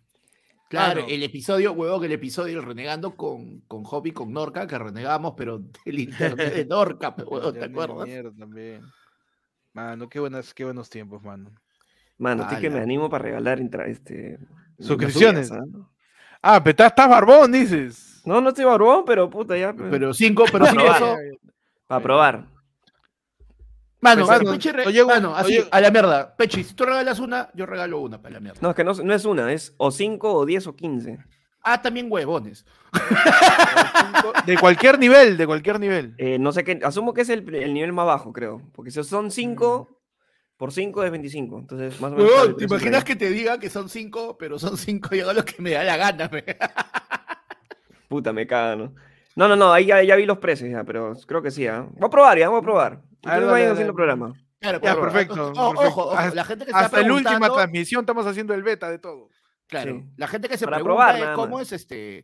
Claro, el episodio, huevón, el episodio renegando con, con Hobby, con Norca, que renegamos, pero del internet de Norca, pe, huevón, ¿te acuerdas? mierda también. Mano, qué, buenas, qué buenos tiempos, mano. Mano, estoy que me animo para regalar intra- este, Suscripciones. suyas, ¿ah? Ah, pero estás, estás barbón, dices. No, no estoy barbón, pero puta, ya. pues, Pero cinco, pero eso. para probar. Mano, Pues, mano, Pechi re- llego- mano, así, a la mierda. Pechi, si tú regalas una, yo regalo una para la mierda. No, es que no, no es una, es o 5 o 10 o 15. Ah, también huevones. De cualquier nivel, de cualquier nivel. Eh, no sé qué, asumo que es el, el nivel más bajo, creo. Porque si son 5, por 5 es 25. Entonces, más o menos. Huevón, ¿te imaginas que te diga que son cinco, pero son cinco y hago lo que me da la gana? pe? Puta, me caga, ¿no? No, no, no, ahí ya, ya vi los precios, ya, pero creo que sí, ¿ah? Voy a probar, ya, voy a probar. A ver, vayan haciendo programa. Claro, Ya, claro. perfecto, O- perfecto. Ojo, ojo, Hasta- la gente que está Hasta la última transmisión estamos haciendo el beta de todo. Claro, Sí. la gente que se Para pregunta probar, cómo es este.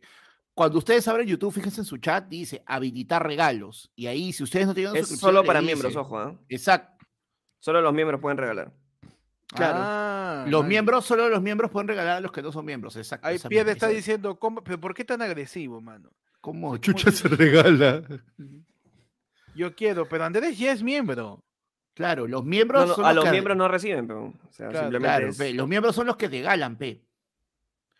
Cuando ustedes abren YouTube, fíjense en su chat, dice habilitar regalos. Y ahí, si ustedes no tienen Es suscripción, solo para dice- miembros, ojo, ¿ah? Exacto. Solo los miembros pueden regalar. Claro. Ah, Los miembros, solo los miembros pueden regalar a los que no son miembros. Exacto. Ahí misma- está diciendo, ¿cómo- ¿pero por qué tan agresivo, mano? ¿Cómo chucha se regala? Yo quiero, pero Andrés ya es miembro. Claro, los miembros No, no, son a los los que- miembros no reciben, pero, o sea, Claro, simplemente Claro, es- pe, los miembros son los que te galan, pe.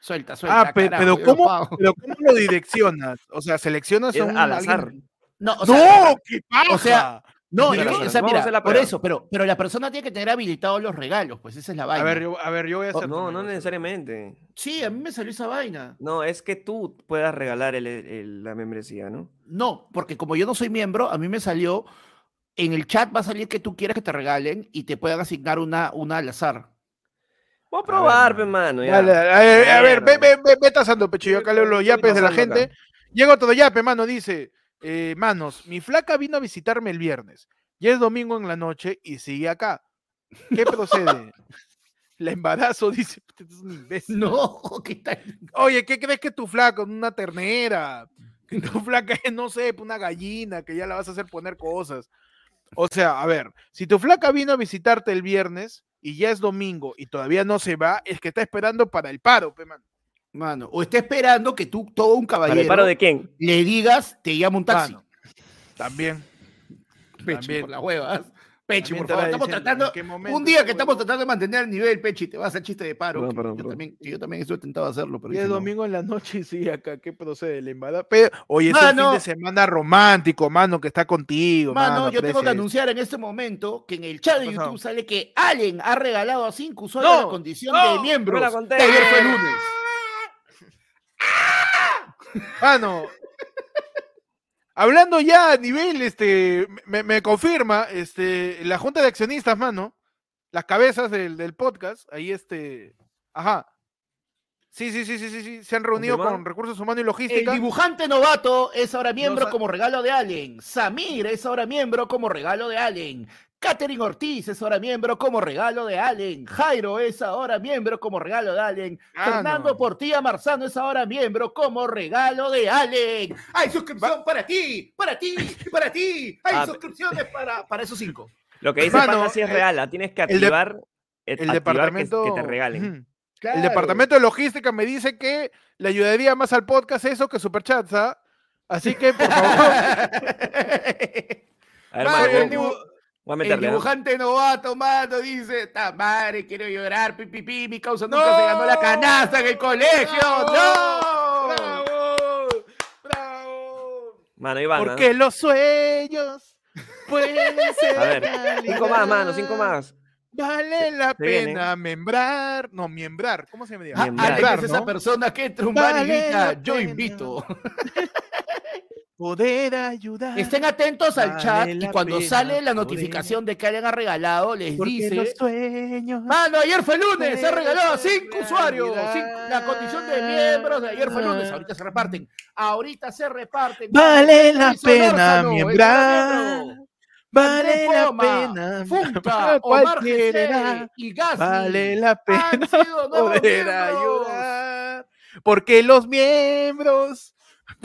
Suelta, suelta. Ah, pe- carajo, pero, ¿cómo, pero ¿cómo lo direccionas? O sea, seleccionas es a un al alguien-. No, o sea, ¡No! ¡Qué paja! o sea, no, mira, o sea, vamos a mira, por eso, pero, pero la persona tiene que tener habilitados los regalos, pues esa es la a vaina. ver, yo, a ver, yo voy a Oh, hacer. no, no necesariamente. Sí, a mí me salió esa vaina. No, es que tú puedas regalar el- el- la membresía, ¿no? No, porque como yo no soy miembro, a mí me salió, en el chat va a salir que tú quieres que te regalen y te puedan asignar una, una al azar. Voy a probar, pe, mano. mano. ya. Dale, dale, a ver, a ver, ve, ve, ve, ve tasando, pecho. Yo acá leo los yapes de la gente. Llega otro yape, mano, dice, eh, manos, mi flaca vino a visitarme el viernes. Ya es domingo en la noche y sigue acá. ¿Qué procede? La embarazo, dice. "Puta, este es un imbécil". No, ¿qué tal? Oye, ¿qué crees que tu flaca? Una ternera. Que tu flaca es, no sé, una gallina, que ya la vas a hacer poner cosas. O sea, a ver, si tu flaca vino a visitarte el viernes y ya es domingo y todavía no se va, es que está esperando para el paro, pe. Mano, o está esperando que tú, todo un ¿Para caballero, el paro de quién? le digas, te llama un taxi. Mano, También. Pechi, también. por las huevas. Pechi, También por favor, estamos dicen, ¿en tratando, momento un día que estamos tratando de mantener el nivel, Pechi, te vas a hacer chiste de paro. Perdón, que perdón, yo, perdón. también, yo también estuve tentado a hacerlo, pero Y no. domingo en la noche y sí, acá, ¿qué procede? El embarazo. Pero, oye, es un fin de semana romántico, mano, que está contigo, Mano, mano. yo tengo que anunciar en este momento que en el chat de. YouTube sale que Allen ha regalado a cinco usuarios No, la condición no, de miembros. me la conté. que ayer fue lunes. Mano, hablando ya a nivel, este, me, me confirma, este, la junta de accionistas, mano, las cabezas del, del podcast, ahí este, ajá. Sí, sí, sí, sí, sí, sí, se han reunido con recursos humanos y El logística. dibujante novato es ahora miembro como regalo de Allen. Samir es ahora miembro como regalo de Allen. Catherine Ortiz es ahora miembro como regalo de Allen. Jairo es ahora miembro como regalo de Allen. Ah, Fernando no. Portilla Marzano es ahora miembro como regalo de Allen. ¡Hay suscripción para ti! ¡Para ti! ¡Para ti! ¡Hay Ah, suscripciones para, para esos cinco! Lo que dice Panda sí es el- real, tienes que el de- activar, eh, el activar que- departamento. que, te regalen. El departamento de logística me dice que le ayudaría más al podcast eso que Superchats, ¿ah? Así que, por favor. A ver, mano, el voy- a El meterle. dibujante novato, mano, dice, ta madre, quiero llorar, pi, pi, pi, mi causa nunca ¡No! se ganó la canasta en el colegio, ¡no! ¡Bravo! ¡Bravo! Mano. ¿ah? Porque los sueños pueden ser. A ver, cinco más, mano, cinco más. Vale la se pena membrar. No, miembrar. ¿Cómo se me dice? Ah, Miembrar, Alex es esa ¿no? persona que entra un bar y Vale grita, yo pena. invito. Poder ayudar. Estén atentos al Vale chat y cuando pena sale la notificación de que alguien ha regalado, les los dice... sueños. Mano, ayer fue lunes, se ha regalado a cinco usuarios. cinco- la condición de miembros de ayer fue lunes. Ahorita se reparten. Ahorita se reparten. Vale la pena miembrar. miembro. Vale la pena. Funka, Omar edad. y Gasly Vale la pena han sido nuevos poder miembros. ayudar. Porque los miembros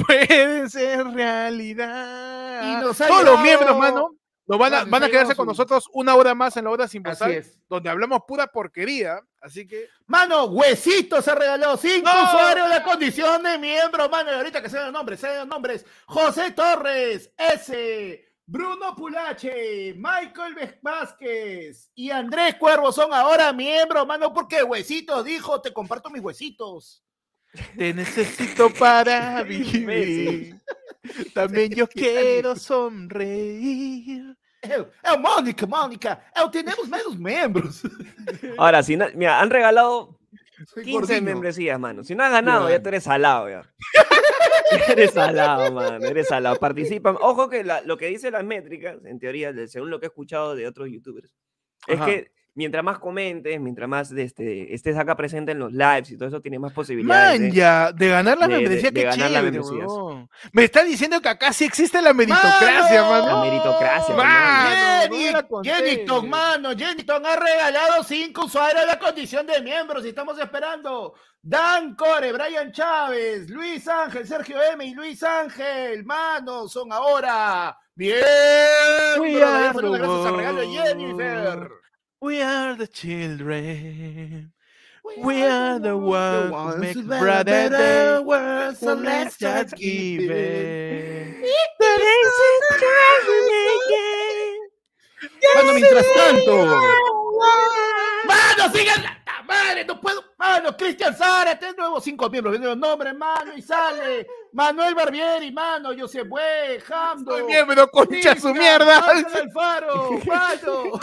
pueden ser realidad. Y nos Todos los miembros, mano, nos van a, Nos van a ha quedarse con nosotros una hora más en la hora sin pasar, donde hablamos pura porquería. Así que Mano, Huesito se regaló cinco ¡No! usuarios de condición de miembro, mano. Y ahorita que sean los nombres, sean los nombres. José Torres, S. Bruno Pulache, Michael Vázquez y Andrés Cuervo son ahora miembros, mano, porque Huesito dijo, te comparto mis huesitos. Te necesito para vivir. También yo quiero sonreír. Eu, eu, Mónica, Mónica, eu, tenemos menos miembros. Ahora, si no- mira, han regalado Soy 15 gordinho. membresías, mano. Si no has ganado, Ya. ya tú eres salado, ya. eres salado, mano. Eres salado. Participan. Ojo que la- lo que dicen las métricas, en teoría, de- según lo que he escuchado de otros youtubers, es Ajá. que mientras más comentes, mientras más este, estés acá presente en los lives y todo eso, tienes más posibilidades. Man, de- ya, de ganar la de- de- membresía, de qué ganar la chévere, membresía. huevón. Me está diciendo que acá sí existe la meritocracia, ¡Mano! mano. La meritocracia, Man, hermano. no me Jenny, la conté. Jennington, mano, Jennington ha regalado cinco usuarios de la condición de miembros y estamos esperando. Dan Core, Brian Chávez, Luis Ángel, Sergio M y Luis Ángel, mano, son ahora bien. Gracias al regalo de Jennifer. We are the children. We are the ones who make brighter better day. world, so let's just give give it. Mano, mientras tanto. Mano, sigan madre, no puedo. Mano, Cristian Sara, este nuevo cinco miembros, viendo los nombres, mano, y sale. Manuel Barbieri, mano, José Bue, Jamdo. Soy miembro, concha su mierda. Alfaro, mano.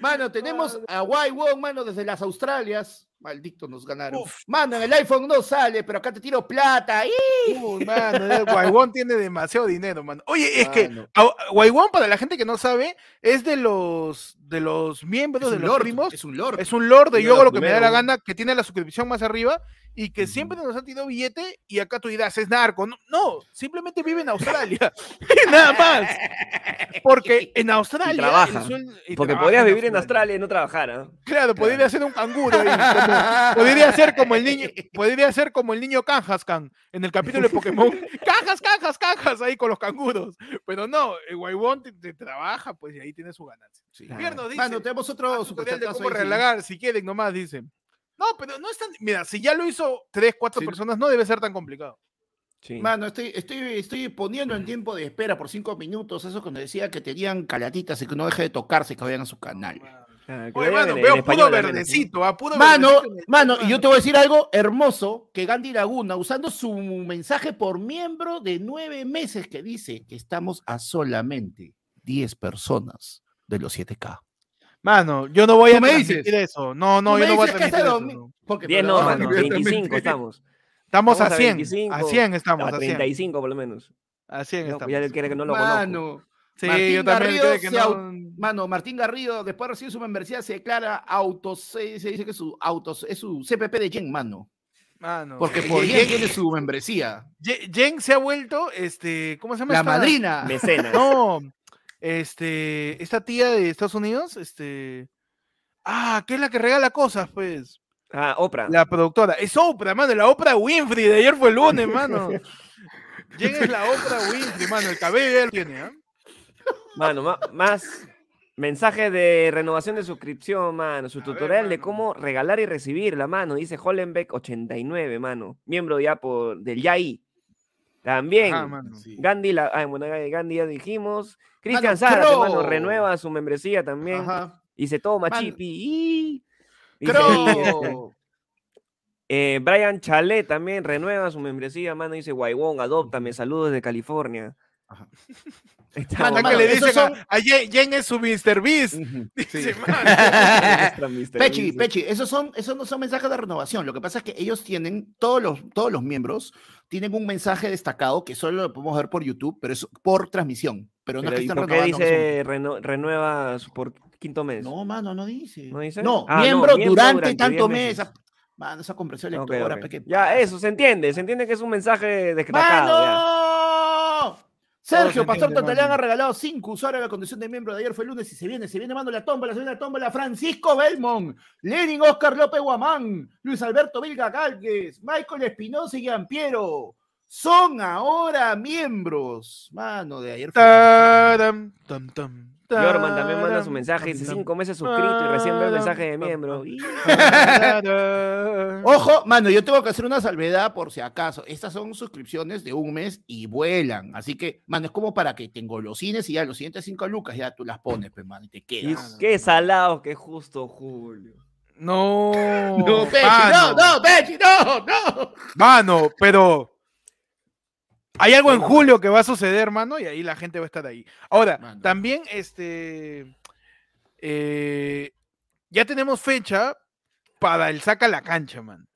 Mano, tenemos a Wai Wong, mano, desde las Australias. Maldito, nos ganaron. Uf. Mano, en el iPhone no sale, pero acá te tiro plata. Uy, mano, el Guaybón tiene demasiado dinero, mano. Oye, es que Mano. Guaybón, para la gente que no sabe, es de los de los miembros, de los lord, primos. es un lord. Es un lord de yo hago lo que me da la gana, que tiene la suscripción más arriba y que siempre nos ha tirado billete y acá tú dirás, es narco. No, no, simplemente vive en Australia. nada más. Porque en Australia... trabaja, y Porque podrías vivir en Australia y no trabajar. ¿ah? Claro, podría ser un canguro. como- podría ser como el niño, podría ser como el niño Kanjaskan en el capítulo de Pokémon. Cajas, cajas, cajas ahí con los canguros. Pero no, el Guaybón te, te trabaja, pues y ahí tiene su ganancia. Nos dice, Mano, tenemos otro "Haz tutorial de cómo ahí, sí. si quieren nomás, dicen. No, pero no es tan. Mira, si ya lo hizo tres, cuatro Sí. personas, no debe ser tan complicado. Sí. Mano, estoy, estoy, estoy poniendo en tiempo de espera por cinco minutos eso cuando decía que tenían calatitas y que no deje de tocarse que vayan a su canal. Ah, que Oye, mano, en- en veo verdecito, ah, puro Mano, verdecito en el mano, y yo te voy a decir algo hermoso, que Gandhi Laguna, usando su mensaje por miembro de nueve meses, que dice que estamos a solamente 10 personas de los 7K. Mano, yo no voy a me dices. eso. No, no, yo no voy a hace eso. no. porque tú 10 le no, mano, transmitir. 25 estamos. Estamos a Vamos a 100. 25, a 100 estamos, A a 100. 35 por lo menos. A 100 No, estamos. ya él quiere que no lo conozco. Mano, Sí, Martín yo también Garrido creo que no. mano, Martín Garrido, después de recibir su membresía, se declara autos, se, se dice que su autos es su CPP de Jen, mano. Mano, Porque por Jen Jen- tiene su membresía. Jen- Jen se ha vuelto, este, ¿cómo se llama? La esta? madrina. Mecenas. No, este, esta tía de Estados Unidos, este, ah, que es la que regala cosas, pues, Ah, Oprah. la productora, es Oprah, mano, la Oprah Winfrey de ayer fue el lunes, mano. Es la Oprah Winfrey, mano, el cabello ya lo tiene, ¿ah? Mano, ma- más mensajes de renovación de suscripción, mano. Su tutorial de mano. cómo regalar y recibir la mano. Dice Hollenbeck89, mano. Miembro ya por del YAI. También. Ajá, mano. Gandhi, la, ah, bueno, Gandhi ya dijimos. Cristian Mano, Zara, que, mano, Crow. renueva su membresía también. Ajá. Y se toma Mano. chipi. y- dice eh, Brian Chalet también renueva su membresía, mano. Dice Guaybón, adóptame, saludos de California. Ajá. Está Mano, que le dicen son- a, Jen, Jen es su Mr. Beast. Ujú. Dice, Sí. mano. Pechi. Pechi, esos, son, esos no son mensajes de renovación. Lo que pasa es que ellos tienen, todos los, todos los miembros tienen un mensaje destacado que solo lo podemos ver por YouTube, pero es por transmisión. Pero no Pero, es que ¿y estén por qué dice reno- renueva su- por quinto mes? No, mano, no dice. ¿No dice? No, Ah, no, miembro, miembro durante, durante tanto 10 mes. meses. Mano, esa compresión lectora, ok. pe, ¿qué Ya, eso, se entiende. Se entiende que es un mensaje descratado. ya. Sergio se Pastor mano. ha regalado cinco usuarios a la condición de miembro de ayer fue el lunes y se viene, se viene mando la tómbola, se viene la tómbola Francisco Belmont, Lenin Oscar López Guamán, Luis Alberto Vilga Calques, Michael Espinosa y Giampiero. Son ahora miembros, mano, de ayer fue Yorman también manda su mensaje. Dice cinco meses suscrito y recién ve el mensaje de miembro. Ojo, mano, yo tengo que hacer una salvedad por si acaso. Estas son suscripciones de un mes y vuelan. Así que, mano, es como para que te engolosines y ya los siguientes cinco lucas ya tú las pones, pues, mano, y te y quedas. qué salado que justo Julio. No, No, Pechi, no, no, Pechi, no, no. Mano, pero hay algo en julio que va a suceder, mano, y ahí la gente va a estar ahí. Ahora, Mano. también, este, eh, ya tenemos fecha para el saca la cancha, man.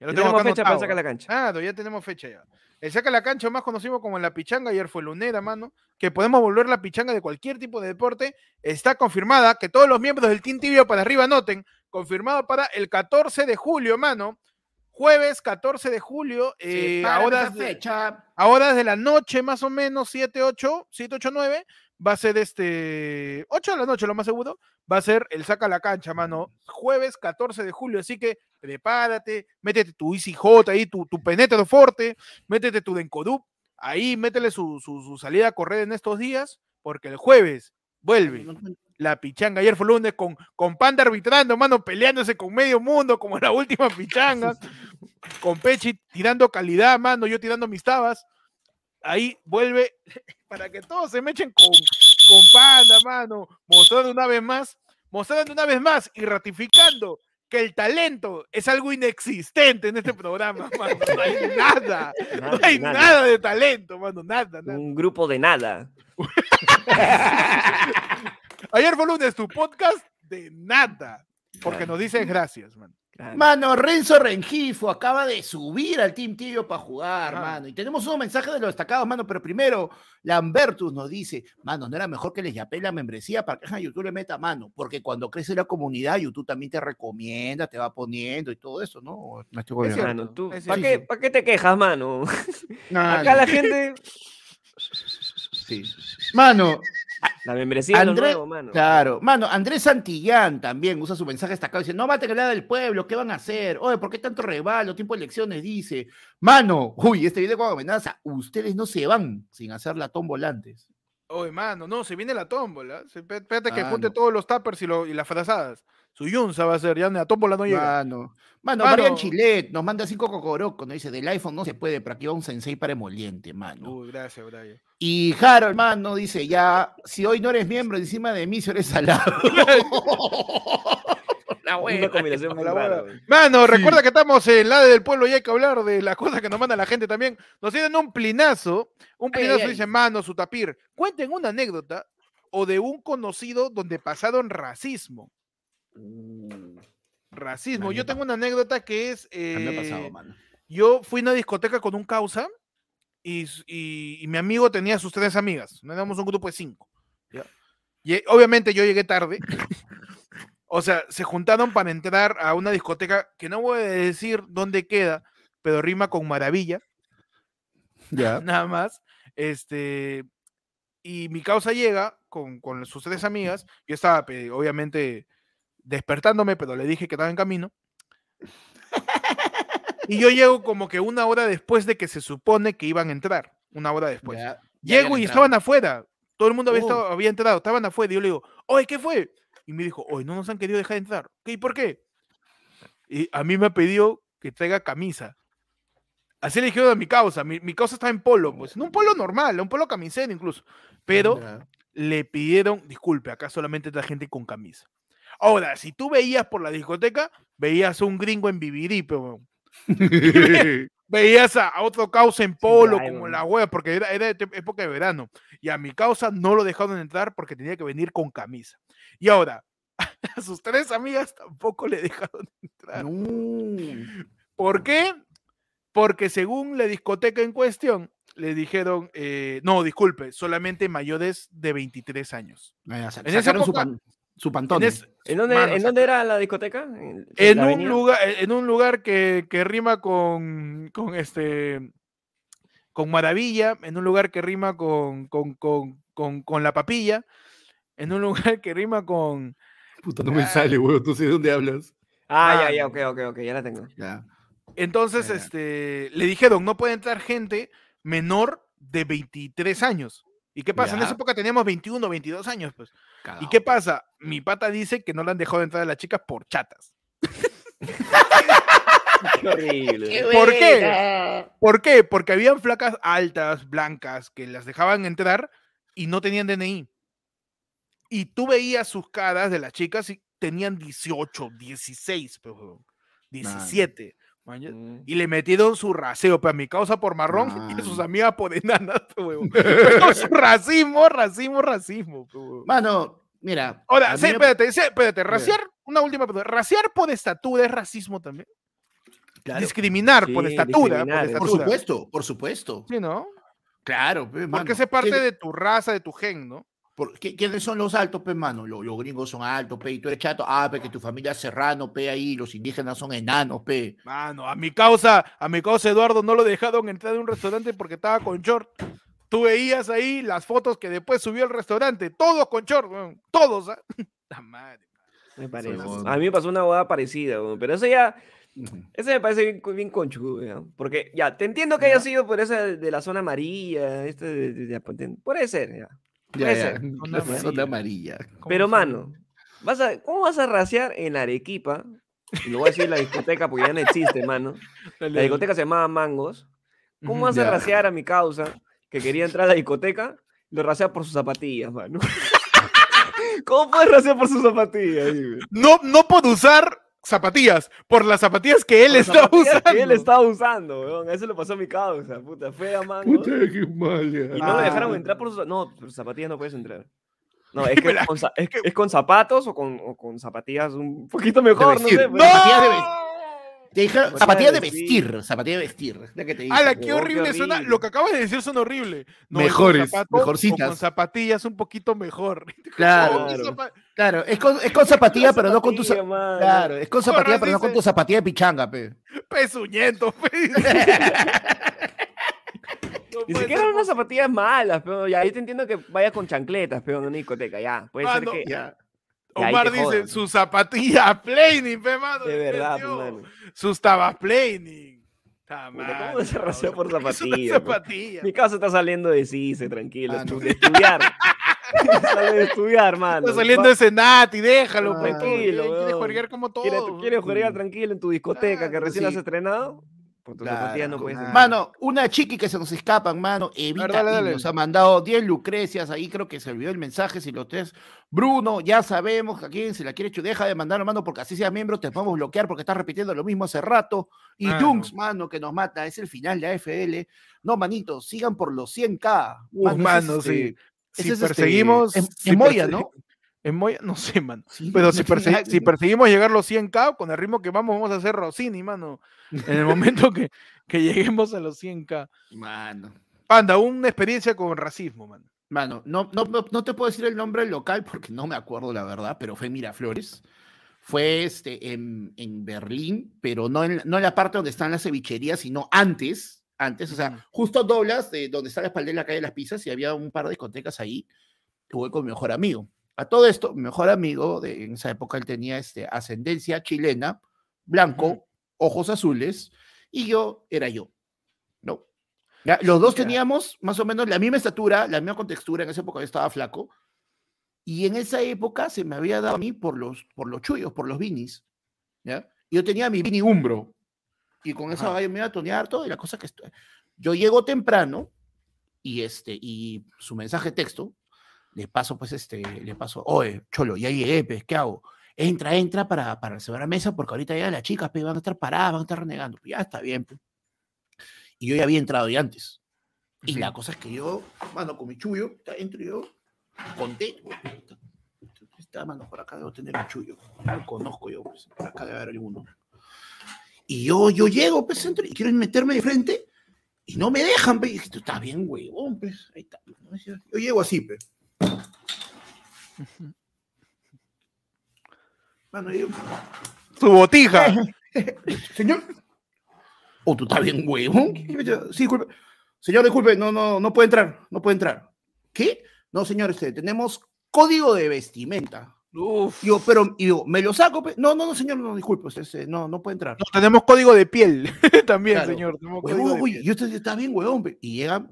Ya lo tenemos fecha para anotado. sacar la cancha. Claro, ya tenemos fecha ya. El saca la cancha, más conocido como la pichanga, ayer fue lunera, mano, que podemos volver la pichanga de cualquier tipo de deporte, está confirmada, que todos los miembros del Team Tibio para arriba anoten, confirmado para el 14 de julio, mano. Jueves 14 de julio, eh, Sí, a horas de- a horas de la noche, más o menos, 7, 8, 7, 8, 9, va a ser este, 8 de la noche, lo más seguro, va a ser el saca la cancha, mano, jueves 14 de julio, así que prepárate, métete tu Easy J ahí, tu, tu Penetro Forte, métete tu Denkodup, ahí métele su, su, su salida a correr en estos días, porque el jueves vuelve la pichanga. Ayer fue lunes con, con Panda arbitrando, mano, peleándose con medio mundo, como la última pichanga. con Pechi tirando calidad, mano, yo tirando mis tabas. Ahí vuelve para que todos se me echen con, con Panda, mano. Mostrando una vez más, mostrando una vez más y ratificando que el talento es algo inexistente en este programa, mano. No hay nada, no hay nada. nada de talento, mano, nada, nada. Un grupo de nada. Ayer fue lunes, tu podcast de nada. Porque nos dices gracias, man. Mano, Renzo Rengifo acaba de subir al Team Tibio para jugar, mano. Y tenemos unos mensajes de los destacados, mano. Pero primero, Lambertus nos dice, mano, ¿no era mejor que les yapé la membresía para que a YouTube le meta mano? Porque cuando crece la comunidad, YouTube también te recomienda, te va poniendo y todo eso, ¿no? Me estoy Es cierto. Mano, tú, es ¿para qué, pa' qué te quejas, mano? Acá la gente. sí. Mano, La membresía es lo André- nuevo, mano. Claro, mano, Andrés Santillán también usa su mensaje destacado. Dice: No mate que la del pueblo, ¿qué van a hacer? Oye, ¿por qué tanto rebalo? Tiempo de elecciones, dice. Mano, uy, este video con amenaza. Ustedes no se van sin hacer la tómbola antes. Oye, mano, no, se viene la tómbola. Espérate que Ah, junte no. todos los tappers y, lo- y las frazadas. Su yunza va a ser, ya la tómbola no llega. Mano, mano, Mano. Marian Chilet nos manda cinco cocorocos. Nos dice: Del iPhone no se puede, pero aquí va un sensei para emoliente, mano. Uy, gracias, Brian. Y Harold, mano, dice: Ya, si hoy no eres miembro, encima de mí, si eres salado. la Una buena. combinación muy la rara. buena. Mano, recuerda que estamos en la del pueblo y hay que hablar de las cosas que nos manda la gente también. Nos tienen un plinazo. Un ay, plinazo ay. dice, mano, su tapir. Cuenten una anécdota o de un conocido donde pasaron racismo. Uh, Racismo. Yo tengo una anécdota que es. a mí me ha pasado, eh, mano. yo fui a una discoteca con un causa y, y- y mi amigo tenía sus tres amigas. No éramos un grupo de cinco. ¿ya? Y obviamente yo llegué tarde. o sea, se juntaron para entrar a una discoteca que no voy a decir dónde queda, pero rima con maravilla, Ya. nada más. Este, y mi causa llega con, con sus tres amigas. Yo estaba, obviamente, despertándome, pero le dije que estaba en camino. Y yo llego como que una hora después de que se supone que iban a entrar. Una hora después. Ya, ya Llego y estaban afuera. Todo el mundo había, Oh. estado- había entrado, estaban afuera. Y yo le digo, oye, ¿qué fue? Y me dijo, oye, no nos han querido dejar entrar. ¿Y por qué? Y a mí me pidió que traiga camisa. Así le dijeron a mi causa. Mi, mi causa estaba en polo, pues. No un polo normal, un polo camiseta incluso. Pero le pidieron, disculpe, acá solamente está gente con camisa. Ahora, si tú veías por la discoteca, veías a un gringo en Vivirí, pero veías a, otro causa en polo, como weón. la wea, porque era, era de te- época de verano. Y a mi causa no lo dejaron entrar porque tenía que venir con camisa. Y ahora, a sus tres amigas tampoco le dejaron entrar. No. ¿Por qué? Porque según la discoteca en cuestión, le dijeron, eh, no, disculpe, solamente mayores de 23 años. Ah, En esa su época- pan- Su pantón. En, es- ¿En dónde, Mano, ¿en o sea, dónde era la discoteca? ¿En, en la un avenida? lugar, en un lugar que, que rima con, con este con maravilla, en un lugar que rima con, con, con, con, con la papilla, en un lugar que rima con Puta, no me sale, weón. No sé de dónde hablas. Ah, ya, ya, ok, ok, ok, ya la tengo. Ya. entonces Ya. este le dijeron no puede entrar gente menor de 23 años. ¿Y qué pasa? En esa época teníamos 21, 22 años, pues. ¿Y qué pasa? Mi pata dice que no le han dejado entrar a las chicas por chatas. Qué horrible. ¿Por qué? ¿Por qué? Porque habían flacas altas, blancas, que las dejaban entrar y no tenían DNI. Y tú veías sus caras de las chicas y tenían 18, 16, pues, huevón, 17. maña, Mm. Y le metieron su raseo, pero a mi causa por marrón y a sus amigas por enanas, huevón. Pero su racismo, racismo, racismo. Mano, mira. Ahora, sí, me- espérate, espérate, raciar, una última pregunta. ¿Raciar por estatura es racismo también? Claro, Discriminar por estatura. Por, discriminar, Por estatura. supuesto, por supuesto. Sí, ¿no? Claro, Porque mano. parte ¿Quién- de tu raza, de tu gen, ¿no? Por- qui- ¿Quiénes son los altos, pe, mano? Los, los gringos son altos, pe, y tú eres chato. Ah, pe, que tu familia es serrano, pe, ahí. Los indígenas son enanos, pe. Mano, a mi causa, a mi causa Eduardo no lo dejaron entrar en un restaurante porque estaba con short. Tú veías ahí las fotos que después subió al restaurante, todos con short, todos. ¿ah? La madre. Me parece. A mí me pasó una boda parecida, pero eso ya, ese me parece bien, bien conchudo, ¿ya? porque ya, te entiendo que haya sido por esa de la zona amarilla, este de- de- de- pues, puede ser, ya. Ya, ya. Zona la zona amarilla. amarilla. ¿Cómo Pero mano, vas a, ¿cómo vas a raciar en Arequipa? Y lo voy a decir la discoteca porque ya no existe, mano. Dale, La discoteca se llamaba Mangos. ¿Cómo vas a ya. raciar a mi causa que quería entrar a la discoteca? Lo racea por sus zapatillas, mano. ¿Cómo puedes raciar por sus zapatillas? Dime? No, no por usar zapatillas, por las zapatillas que él zapatillas usando. Que él estaba usando, weón. Eso le pasó a mi causa, puta. Fue a Mangos. qué mal, Y no me dejaron Ah. entrar por sus No, por zapatillas no puedes entrar. No, es que la- con, es, con zapatos o con, o con zapatillas un poquito mejor, no sé. ¡No! pero- Zapatillas de vestir. Te dijeron Zapatilla zapatilla de vestir. vestir, zapatilla de vestir. es la que te ¡Hala, dicen. qué horrible suena! horrible. Lo que acabas de decir suena horrible. No, Mejores, o mejorcitas. con zapatillas un poquito mejor. Claro, Claro. es con, es con zapatilla, pero no con tu Zapatilla. Claro, es con zapatilla, pero no con tu zapatilla de pichanga, pe. Pezuñento, pe. Ni siquiera ser unas zapatillas malas, pero ya, yo te entiendo que vayas con chancletas, pero en una discoteca, ya. Puede ser Mano, que. Ya. Omar dice, jodan. su zapatilla planning, pe, mano. De verdad, mano. Sus tabas planning. Puta, ¿cómo se rasea por una zapatilla. Mi casa está saliendo de CICE, tranquilo. Ah, no. De estudiar. Sale de estudiar, mano. Está saliendo Va- ese Nati, déjalo, Ah, pues, tranquilo, Quiere jugar como todo. ¿Quieres, quieres jugar tranquilo en tu discoteca que Claro, recién has estrenado? Por tus Claro, zapatillas no puedes. Mano, una chiqui que se nos escapan, mano, Evita dale, y dale. nos ha mandado 10 lucrecias, ahí creo que se olvidó el mensaje, si lo tres. Bruno, ya sabemos que a quien se la quiere echar, deja de mandarlo, mano, porque así sea miembro, te podemos bloquear porque estás repitiendo lo mismo hace rato. Y Mano. Junks, mano, que nos mata, es el final de AFL. No, manito, sigan por los 100k. Uf, ese es mano, este- sí. ese Si es este- perseguimos. en- si en Moya, perse- ¿no? En Moya, no sé, mano. Sí, Pero no si, tiene perse- nada si perseguimos llegar los 100k, con el ritmo que vamos, vamos a hacer Rossini, mano. En el momento que, que lleguemos a los 100k. Mano. Panda, una experiencia con racismo, mano. Mano, no, no, no, no te puedo decir el nombre del local porque no me acuerdo la verdad, pero fue Miraflores. Fue este, en, en Berlín, pero no en, no en la parte donde están las cevicherías, sino antes, antes, o sea, justo doblas de donde está la espalda de la calle de las pizzas y había un par de discotecas ahí. Tuve con mi mejor amigo. A todo esto, mi mejor amigo, de, en esa época él tenía este, ascendencia chilena, blanco, ojos azules, y yo era yo. ¿no? Ya, los dos teníamos más o menos la misma estatura, la misma contextura, en esa época yo estaba flaco, y en esa época se me había dado a mí por los, por los chullos, por los vinis, ¿ya? Yo tenía mi vini umbro, y con esa valla me iba a tonear todo, y la cosa que estoy... Yo llego temprano, y este, y su mensaje texto, le paso, pues, este, le paso, oye, cholo, ya llegué, pues, ¿qué hago? Entra, entra para, para reservar la mesa, porque ahorita ya las chicas, pues, van a estar paradas, van a estar renegando. Ya está bien, pues. Y yo ya había entrado ya antes. Y la cosa es que yo, mano, con mi chullo, entro yo, conté. Esta mano, por acá debo tener un chullo. Ya lo conozco yo, pues, por acá debe haber alguno. Y yo, yo llego, pues, entro y quieren meterme de frente y no me dejan, pues. Y dije, tú estás bien, huevón, pues. Ahí está. pues, yo llego así, pues. Mano, yo, Su botija. señor. Oh, tú estás bien, huevón. ¿Qué- qué me- Sí, disculpe. Señor, disculpe, no, no, no puede entrar, no puede entrar. ¿Qué? No, señor, este, tenemos código de vestimenta. Uf. Digo, pero, y digo, ¿me lo saco? No, no, no, señor, no, disculpe, usted, este, no, no puede entrar. No, tenemos código de piel también, Claro. señor. Huevón, de piel. yo estoy, está bien, huevón. Y llega,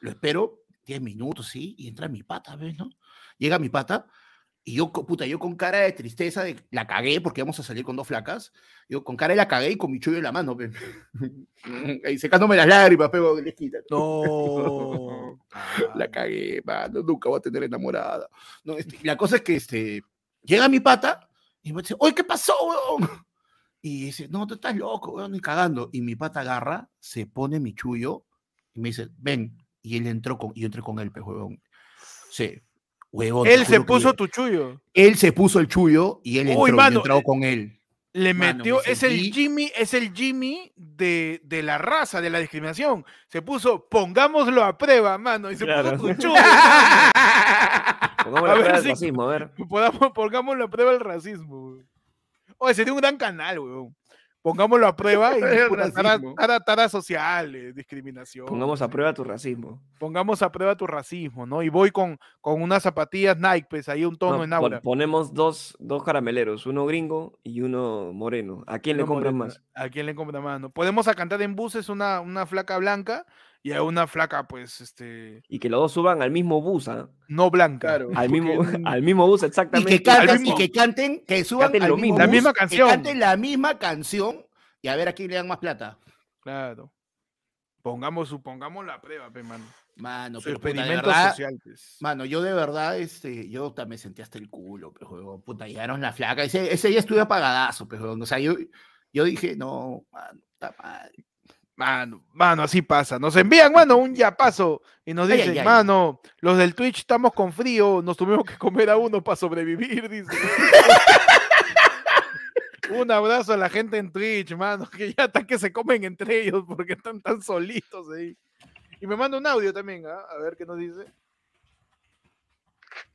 lo espero 10 minutos, sí, y entra mi pata, ¿ves, no? Llega mi pata, y yo, puta, yo con cara de tristeza, de la cagué, porque vamos a salir con dos flacas. Yo con cara de la cagué y con mi chullo en la mano, pe. Ahí secándome las lágrimas, pero que les quita. No. La cagué, mano, nunca voy a tener enamorada. No, este, la cosa es que este, llega mi pata y me dice, oye, ¿qué pasó, weón? Y dice, no, tú estás loco, weón, ni cagando. Y mi pata agarra, se pone mi chullo y me dice, ven. Y él entró con, y yo entré con él, pues, huevón. Sí, huevón. Él se que puso tu chullo. Él se puso el chullo y él Uy, entró, mano, eh, con él. Le Mano, metió, me es el Jimmy, es el Jimmy de, de la raza, de la discriminación. Se puso, pongámoslo a prueba, mano, y se Claro. puso tu chullo. Pongamos A prueba si- racismo, a ver. Podamos, pongámoslo a prueba el racismo. weón. Oye, sería un gran canal, weón. Pongámoslo a prueba y El puta, tara, racismo. tara- tara social, eh, discriminación. Pongamos a prueba tu racismo. Pongamos a prueba tu racismo, ¿no? Y voy con, con unas zapatillas Nike, pues ahí un tono No, en pon- aura. ponemos dos, dos carameleros, uno gringo y uno moreno. ¿A quién le No compran más? ¿A quién le compra más? no? Podemos a cantar en buses una, una flaca blanca y a una flaca, pues, este, Y que los dos suban al mismo bus, ¿ah? no blanca. Claro. al, Porque mismo, al mismo bus Y exactamente. que, canten, mismo- y que canten, que suban Canten al lo mismo. La bus, misma que canción. canten la misma canción y a ver a quién le dan más plata. Claro. Pongamos, supongamos la prueba, pe, mano. Mano, Su pero puta, de verdad, social, pues. mano, yo de verdad, este, yo también sentí hasta el culo, pero juego, puta, llegaron la flaca, ese, ese día estuve apagadazo, pero, o sea, yo, yo dije, no, mano, está mal. Mano, mano, así pasa. Nos envían, mano, un ya paso y nos Ay, ay, dicen, ay. mano, los del Twitch estamos con frío, nos tuvimos que comer a uno para sobrevivir, dice. un abrazo a la gente en Twitch, mano, que ya están que se comen entre ellos porque están tan solitos ahí. Y me manda un audio también, ¿ah? a ver qué nos dice.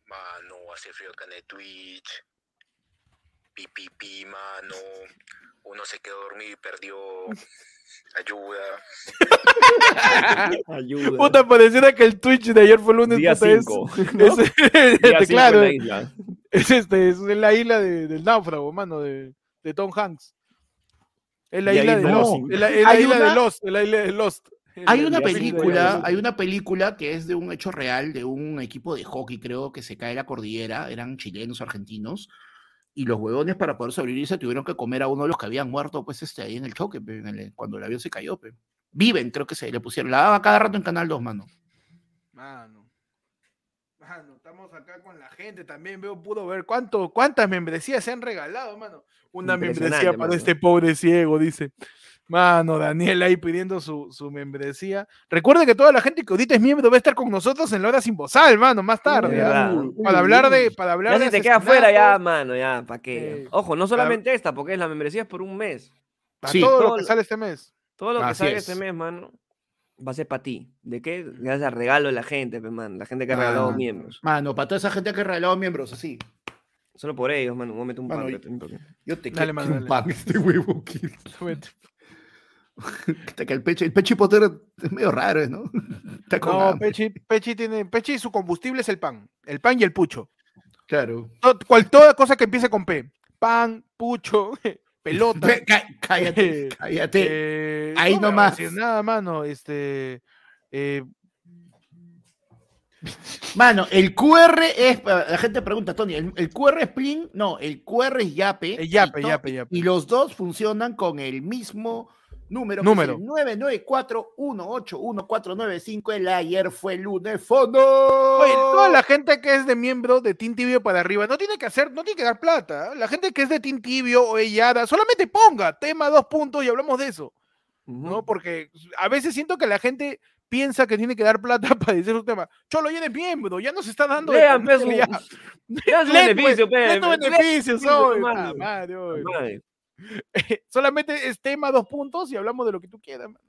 Mano, hace frío acá en el Twitch. Pi, pi, pi, mano. Uno se quedó dormido y perdió. Ayuda. Ayuda. Puta, pareciera que el Twitch de ayer fue lunes. Día puta, es- 5. es- este, claro, en la isla. es, este, es la isla de- del náufrago, mano, de, de Tom Hanks. Es la isla de isla Lost. Es la, es isla de una- Lost. Es la isla de Lost. Es Hay una película, hay una película que es de un hecho real, de un equipo de hockey, creo, que se cae la cordillera, eran chilenos, argentinos, y los huevones para poder sobrevivir se tuvieron que comer a uno de los que habían muerto, pues, este, ahí en el choque, pe, en el- cuando el avión se cayó, pe. Viven, creo que se le pusieron, la daba cada rato en Canal 2, mano. Mano. Mano, estamos acá con la gente también. Veo, pudo ver cuánto, cuántas membresías se han regalado, mano. Una membresía para mano. este pobre ciego, dice. Mano, Daniel ahí pidiendo su, su membresía. Recuerde que toda la gente que ahorita es miembro va a estar con nosotros en la hora sin bozal, mano, más tarde. ¿ah? Para hablar de. Para hablar Ya de si te queda fuera, ya, mano, ya, ¿para qué? Eh, Ojo, no solamente esta, porque la membresía es por un mes. para Sí. todo lo que sale este mes. Todo lo que es. este mes, mano, va a ser para ti. ¿De qué? Gracias al regalo de la gente, man. La gente que ha regalado Mano. miembros. Mano, para toda esa gente que ha regalado miembros, así. Solo por ellos, mano. Voy a meter un Mano, pan, y- pe, un toque. Yo te Dale, un dale. pan, este huevo. Que, el pecho, el pecho Potter es medio raro, ¿eh, ¿no? Está con No. Pechi, Pechi tiene. Pechi, su combustible es el pan. El pan y el pucho. Claro. Cual- toda cosa que empiece con P. Pan, pucho, pelota. Ve, cá- Cállate, cállate. eh, ahí no nomás. nada, mano. Este. eh, Mano, el QR es, la gente pregunta, Tony, ¿el, el QR es Plin? No, el QR es Yape. Eh, Yape, y Yape, Yape. Y los dos funcionan con el mismo número. Número. 994-181-495. El ayer fue lunes fondo. Oye, toda la gente que es de miembro de Team Tibio para arriba no tiene que hacer, no tiene que dar plata. ¿eh? La gente que es de Team Tibio o Ellada, solamente ponga tema dos puntos y hablamos de eso. ¿no? Porque a veces siento que la gente piensa que tiene que dar plata para decir un tema. Cholo, ya eres miembro, ya nos está dando. Lean, ya. Beneficio, pues, beneficio, hoy, Solamente es tema dos puntos y hablamos de lo que tú quieras. mano.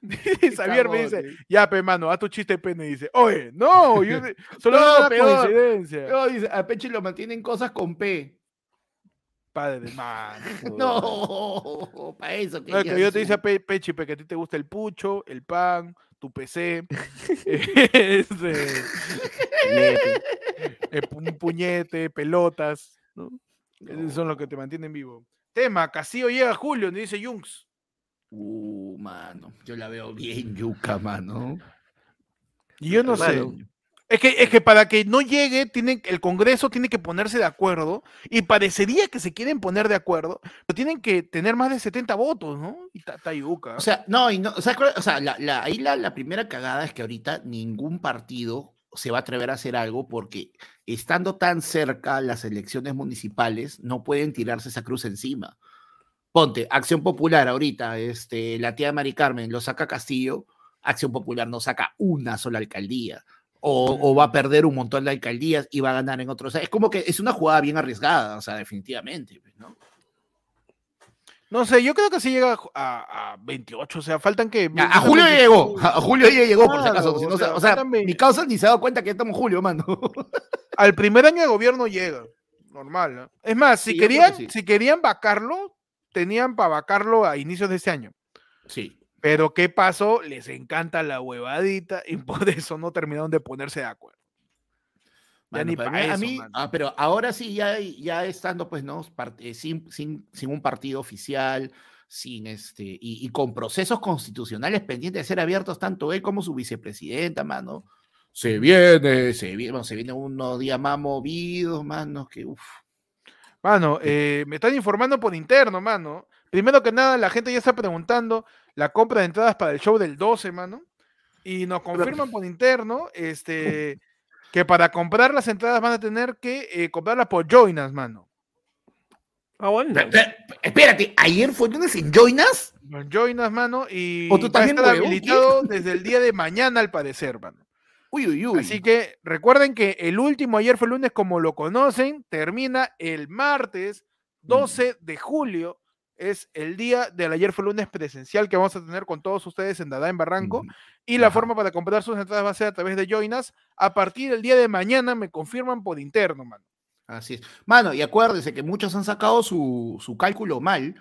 Xavier me dice, ya, pe, mano, haz tu chiste pene. Y dice, oye, no, yo solo No, una peor. coincidencia. Dice, a Peche lo mantienen cosas con P. Padre de mano. No, para eso que yo te dice a Pe- Pechi, pe, que a ti te gusta el pucho, el pan, tu PC, este, un puñete, pelotas, ¿no? Son los que te mantienen vivo. Tema, Castillo llega a Julio, me dice Jungs. Uh, mano, yo la veo bien yuca, mano. Y yo no sé. Es que, es que para que no llegue, tienen, el Congreso tiene que ponerse de acuerdo, y parecería que se quieren poner de acuerdo, pero tienen que tener más de 70 votos, ¿no? Y está está yuca. O sea, no, y no, o sea, cuál- o sea, la, la- ahí la, la primera cagada es que ahorita ningún partido se va a atrever a hacer algo porque estando tan cerca las elecciones municipales, no pueden tirarse esa cruz encima. Ponte, Acción Popular ahorita, este, la tía Mari Carmen lo saca Castillo, Acción Popular no saca una sola alcaldía. O, o va a perder un montón de alcaldías y va a ganar en otros. O sea, es como que es una jugada bien arriesgada, o sea, definitivamente. pues, ¿no? No sé, yo creo que sí llega a, a 28, o sea, faltan que... A, a Julio ya llegó, a Julio ya llegó, por si acaso. si no o se- sea, o sea, mi causa ni se ha dado cuenta que estamos en Julio, mano. Al primer año de gobierno llega, normal. ¿no? Es más, si Sí, querían, sí. si querían vacarlo, tenían para vacarlo a inicios de este año. Sí. Pero ¿qué pasó? Les encanta la huevadita y por eso no terminaron de ponerse de acuerdo. Ya ni pa' a mí- eso, ah, pero ahora sí, ya, ya estando, pues, ¿no? Eh, sin, sin, sin un partido oficial, sin este, y, y con procesos constitucionales pendientes de ser abiertos, tanto él como su vicepresidenta, mano. Se viene, se viene, bueno, se viene unos días más movidos, mano, que uff. Mano, eh, me están informando por interno, mano. Primero que nada, la gente ya está preguntando la compra de entradas para el show del 12, mano. Y nos confirman por interno este, que para comprar las entradas van a tener que eh, comprarlas por Joinas, mano. Ah, bueno. Espérate, ¿ayer fue lunes en Joinas? Por Joinas, mano. Y ¿O tú va a también, estar habilitado desde el día de mañana, al parecer, mano. Uy, uy, uy. Así que recuerden que el último ayer fue lunes, como lo conocen, termina el martes 12 de julio. Es el día del ayer fue lunes presencial que vamos a tener con todos ustedes en Dada en Barranco. Ujú. Y la Ajá. forma para comprar sus entradas va a ser a través de Joinas. A partir del día de mañana me confirman por interno, mano. Así es. Mano, y acuérdense que muchos han sacado su, su cálculo mal.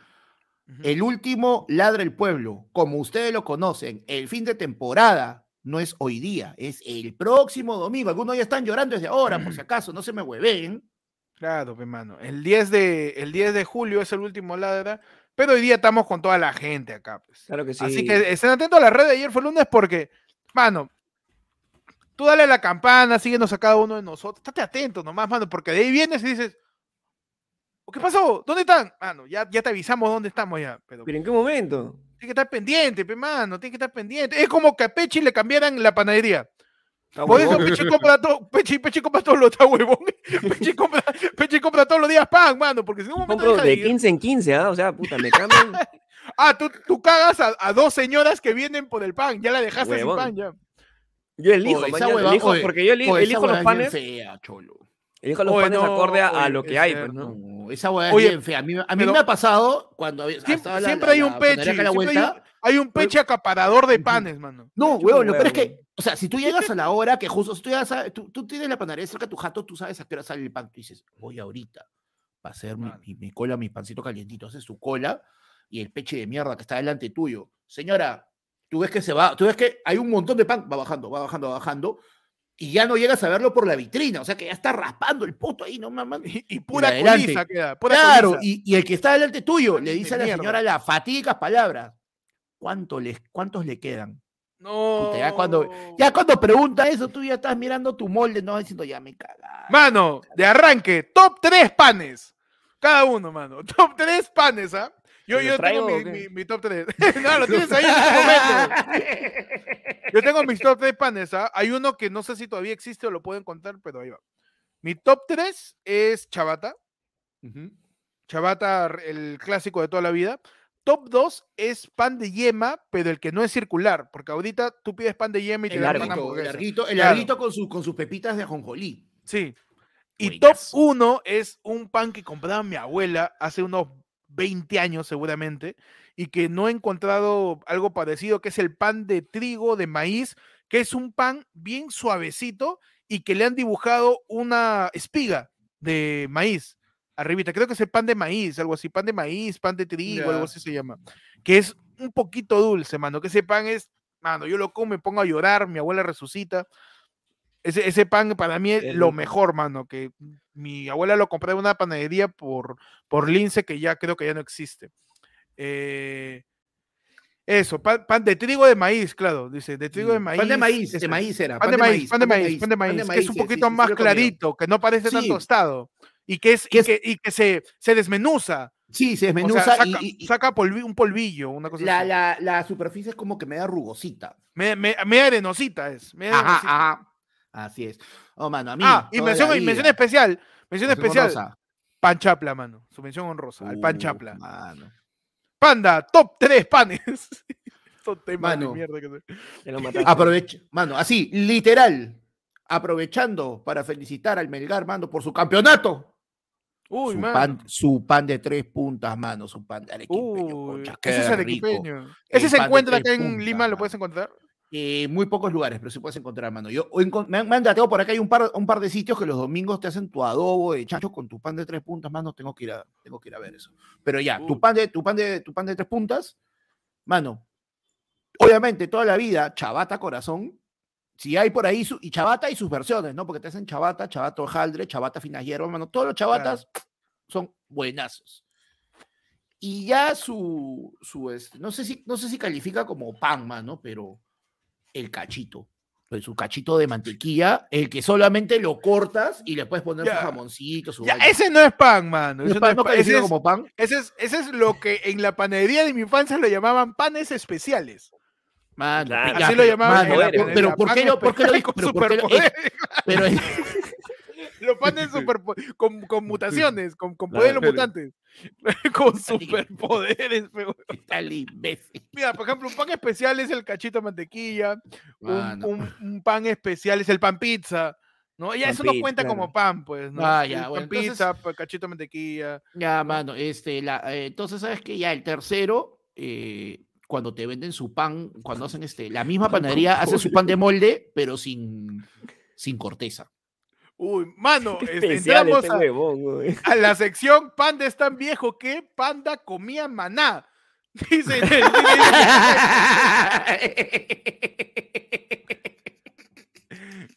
El último ladra el pueblo, como ustedes lo conocen, el fin de temporada no es hoy día, es el próximo domingo. Algunos ya están llorando desde ahora, por si acaso, no se me hueven. Claro, pues, mano. El 10, de, el 10 de julio es el último ladra. Pero hoy día estamos con toda la gente acá, pues. Claro que sí. Así que estén atentos a la red de ayer fue lunes porque, mano, tú dale la campana, síguenos a cada uno de nosotros. Estate atento nomás, mano, porque de ahí vienes y dices, "¿O ¿qué pasó? ¿Dónde están? Mano, ya, ya te avisamos dónde estamos ya. Pero ¿Pero en qué momento? tiene que estar pendiente, pe, mano, tiene que estar pendiente. Es como que a Pechi le cambiaran la panadería. Por eso. Pechi compra todo, Pechi, Pechi compra todos los está huevón. Pechi compra, Pechi compra todos los días pan, mano, porque si momento Compro de ir- 15 en 15, ¿ah? O sea, puta, me cambian. Ah, tú, tú cagas a, a dos señoras que vienen por el pan, ya la dejaste Huevón. sin pan, ya. Yo elijo, esa mañana, hueva- elijo oye, porque yo eli- Oye, elijo los panes, fea, cholo. elijo los Oye, panes no, acorde a, a oye, lo que hay, pues. ¿no? No, esa hueá es Oye, bien fea. A mí, a mí pero- me ha pasado cuando había- Siempre, la- siempre la- hay un peche, hay un, peche acaparador de panes, mano. No, huevón, lo peor es que, o sea, si tú llegas a la hora que justo, si tú, llegas a- tú, tú tienes la panadería cerca de tu jato, tú sabes a qué hora sale el pan. Tú dices, voy ahorita para hacer mi, Mano. mi- mi cola, mi pancito calientito. Haces tu cola y el peche de mierda que está delante tuyo. Señora, tú ves que se va, tú ves que hay un montón de pan, va bajando, va bajando, va bajando, y ya no llegas a verlo por la vitrina. O sea, que ya está raspando el puto ahí, no mamá. Y, y pura adelante. coliza queda. Pura Claro, coliza. y, y el que está delante tuyo le De dice a la mierda. señora las fatídicas palabras. ¿Cuánto les, ¿Cuántos le quedan? No. puta, ya cuando- Ya cuando pregunta eso, tú ya estás mirando tu molde, no diciendo ya me cagaste. Mano, de arranque, top 3 panes. Cada uno, mano. Top 3 panes, ¿ah? Yo, ¿Te yo los tengo traigo mi, mi- mi top 3. no, lo tienes ahí en este momento. Yo tengo mis top 3 panes, ¿ah? Hay uno que no sé si todavía existe o lo pueden contar, pero ahí va. Mi top 3 es Chabata. Chabata, el clásico de toda la vida. Top 2 es pan de yema, pero el que no es circular, porque ahorita tú pides pan de yema y te El dan una larguito, el larguito, el Claro. larguito con, su, con sus pepitas de ajonjolí. Sí. Y top Buenazo. 1 es un pan que compraba mi abuela hace unos 20 años seguramente, y que no he encontrado algo parecido, que es el pan de trigo de maíz, que es un pan bien suavecito y que le han dibujado una espiga de maíz arribita. Creo que es el pan de maíz, algo así, pan de maíz, pan de trigo, algo así se llama. Que es un poquito dulce, mano. Que ese pan es, mano, yo lo como, me pongo a llorar, mi abuela resucita. Ese, ese pan para mí es lo mejor, mano. Que mi abuela lo compré en una panadería por, por Lince, que ya creo que ya no existe. Eh, eso, pan, pan de trigo de maíz, claro, dice, de trigo de Mm, maíz. Pan de maíz, de ese, maíz era. Pan de maíz, pan de maíz, pan de maíz, que es un poquito sí, sí más clarito, que no parece tan Sí. tostado y que es, y es- que, y que se, se desmenuza. Sí, se O sea, desmenuza saca, y, saca polvi- un polvillo, una cosa la, así. la, la superficie es como que me da rugosita. Me, me, media arenosita es. media Ajá, arenosita. ajá. Así es. Oh, mano, a mí. ah, y mención, y vida. mención especial, mención Mención especial, honrosa. pan chapla, mano. Su mención honrosa, al pan Uh, chapla. mano. Panda, top 3 panes. Son temas Mano. de mierda que se- Ya lo mataste. Aprovecha, mano, así, literal. Aprovechando para felicitar al Melgar, mano, por su campeonato. Uy, su, mano. pan, su pan de tres puntas, mano, su pan de arequipeño, Uy, concha, ese es arequipeño. rico. Ese El se encuentra acá en puntas, Lima, ¿lo puedes encontrar? Eh, muy pocos lugares, pero sí puedes encontrar, mano. Yo me, han, dateado por acá, hay un par, un par de sitios que los domingos te hacen tu adobo de chancho con tu pan de tres puntas, mano. Tengo que ir a, tengo que ir a ver eso. Pero ya, tu pan de, tu pan de, tu pan de tres puntas, mano. Obviamente, toda la vida, chabata corazón. Si hay por ahí, su, y chabata y sus versiones, ¿no? Porque te hacen chabata, chabata hojaldre, chabata finas hierbas, mano. Todos los chabatas son buenazos. Y ya su, su este, no sé si, no sé si califica como pan, mano, pero el cachito. Pues su cachito de mantequilla, el que solamente lo cortas y le puedes poner Ya. su jamoncito, su Ya, ese no es pan, mano. ¿No ese pan? es ¿No pan, ese es- como pan? Ese es, ese es lo que en la panadería de mi infancia lo llamaban panes especiales. Claro. Así lo llamaban. pero- ¿por qué lo- por qué lo dijo? Pero ¿por qué lo- superpoderes. pero es- Los panes super, con, con mutaciones, con, con poderes mutantes. con superpoderes. tal imbécil. Mira, por ejemplo, un pan especial es el cachito de mantequilla. Un, Mano. un- un pan especial es el pan pizza. ¿no? Ya Pan eso no cuenta como pan, pues. ¿no? Ah, ya, pan bueno, entonces- pizza, pa- cachito de mantequilla. Ya, mano, este, la, eh, entonces, ¿sabes qué? Ya, el tercero, eh, cuando te venden su pan, cuando hacen este, la misma panadería hace su pan de molde, pero sin, sin corteza. Uy, mano, este, especial entramos este a, huevón, güey. a la sección Panda es tan viejo que Panda comía maná. Dice, dice-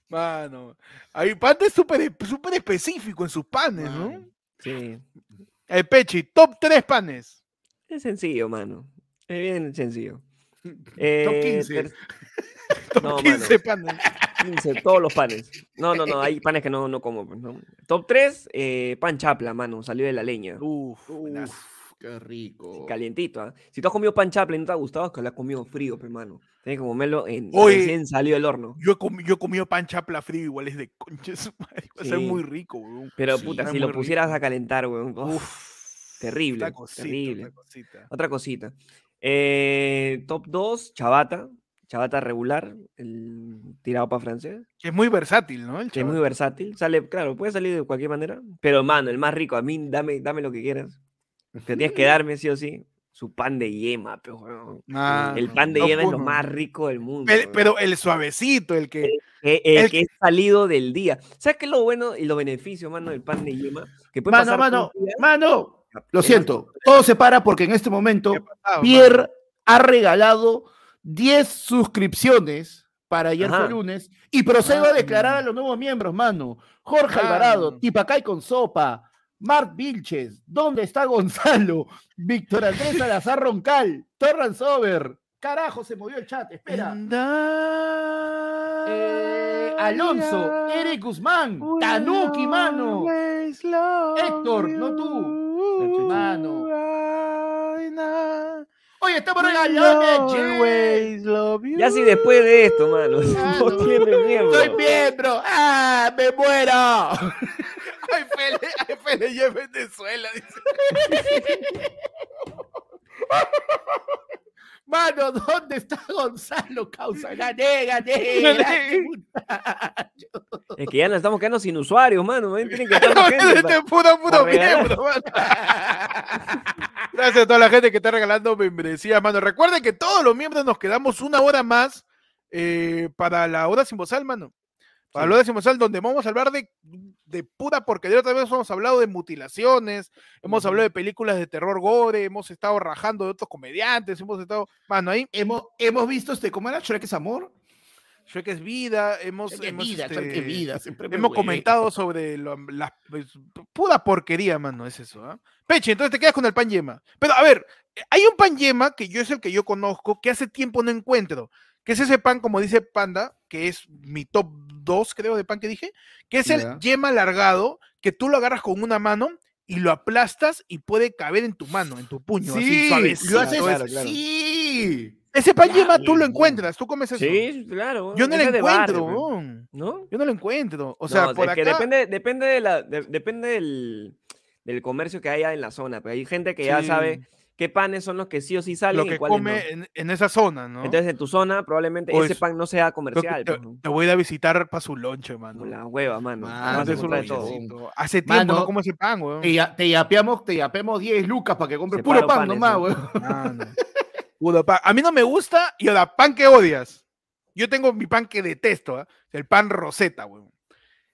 mano, ahí Panda es súper súper específico en sus panes, ¿no? Sí. El Pechi, top 3 panes. Es sencillo, mano. Es bien sencillo. Top Eh, 15. ter- Top No, 15 panes. 15, todos los panes. No, no, no, hay panes que no, no como. pues, ¿no? Top 3, pan chapla, mano. Salió de la leña. Uf. Uf, qué rico. Calientito, ¿ah? Si tú has comido pan chapla y no te ha gustado, es que lo has comido frío, mano. Tienes que comerlo en Oye. recién salió del horno. Yo he, comi- yo he comido pan chapla frío, igual es de su madre. Va a ser muy rico, weón. Pero Sí, puta, si lo pusieras rico. a calentar, weón. uf, terrible, cosita, terrible. otra cosita. Otra cosita. Eh, top 2, chabata. Chabata regular, el tirado para francés. Que es muy versátil, ¿no? El Que es muy versátil. Sale, claro, puede salir de cualquier manera. Pero, mano, el más rico, a mí dame, dame lo que quieras. Pero tienes que darme, sí o sí, su pan de yema, pero, El pan de yema es lo más rico del mundo. Pero, el suavecito, el que. El, el que es salido del día. ¿Sabes qué es lo bueno y lo beneficio, mano, del pan de yema? Que puede Mano, pasar mano, mano, lo siento, todo se para porque en este momento ¿Qué ha pasado, Pierre ha regalado 10 suscripciones para ayer fue lunes y procedo a declarar a los nuevos miembros, mano. Jorge Mano. Alvarado, Tipacay con sopa, Mart Vilches, ¿dónde está Gonzalo? Víctor Andrés Salazar Roncal, Torran Sober. Carajo, se movió el chat, espera. Eh, Alonso, Eric Guzmán, Tanuki, mano. Héctor, no tú. Mano. Oye, estamos regalando. Ya si después de esto, mano, Ah, no no. tiene miembro. Soy miembro. ¡Ah, me muero! Ay, Fele, ay, Fele, ya en Venezuela. Dice. Mano, ¿dónde está Gonzalo? Causa, gané, gané. Gané. Es que ya nos estamos quedando sin usuarios, mano. Tienen que estar más gente para- puro, puro para regalar. miembro, mano. Gracias a toda la gente que está regalando membresía, mano. Recuerden que todos los miembros nos quedamos una hora más eh, para la hora sin bozal, mano. Hora sin bozal, donde vamos a hablar de, de pura porquería. Otra vez hemos hablado de mutilaciones, hemos hablado de películas de terror gore, hemos estado rajando de otros comediantes, hemos estado, mano, ahí Hemos, hemos visto este, ¿cómo era? Shrek es amor. Shrek es vida, hemos, Shrek hemos, vida, este, Shrek es vida. hemos comentado sobre lo- la pues, pura porquería, mano, es eso, ¿ah? Peche, entonces te quedas con el pan yema. Pero a ver, eh, hay un pan yema que yo es el que yo conozco, que hace tiempo no encuentro, que es ese pan, como dice Panda, que es mi top 2, creo, de pan que dije, que es el yema alargado, que tú lo agarras con una mano y lo aplastas y puede caber en tu mano, en tu puño, así Sí, suavecito. lo haces claro, claro. sí. Ese pan yema tú lo encuentras, tú comes eso. Sí, claro. Yo no lo encuentro, barrio. ¿no? Yo no lo encuentro. O sea, No, por es acá. que depende, depende, de la, de- depende del, del comercio que haya en la zona. Pero hay gente que ya Sí. sabe qué panes son los que sí o sí salen lo y que cuáles come no. en, en esa zona, ¿no? Entonces, en tu zona, probablemente O ese es- pan no sea comercial. te, pues, ¿no? te voy a ir a visitar para su lonche, mano. La hueva, mano. Hace de todo. tiempo no como ese pan, weón. Te, ya- te yapeamos, te yapeamos 10 lucas para que compres puro pan nomás, ¿no? weón. Puro pan. A mí no me gusta y ahora, pan que odias. Yo tengo mi pan que detesto, ¿ah? el pan roseta, weón.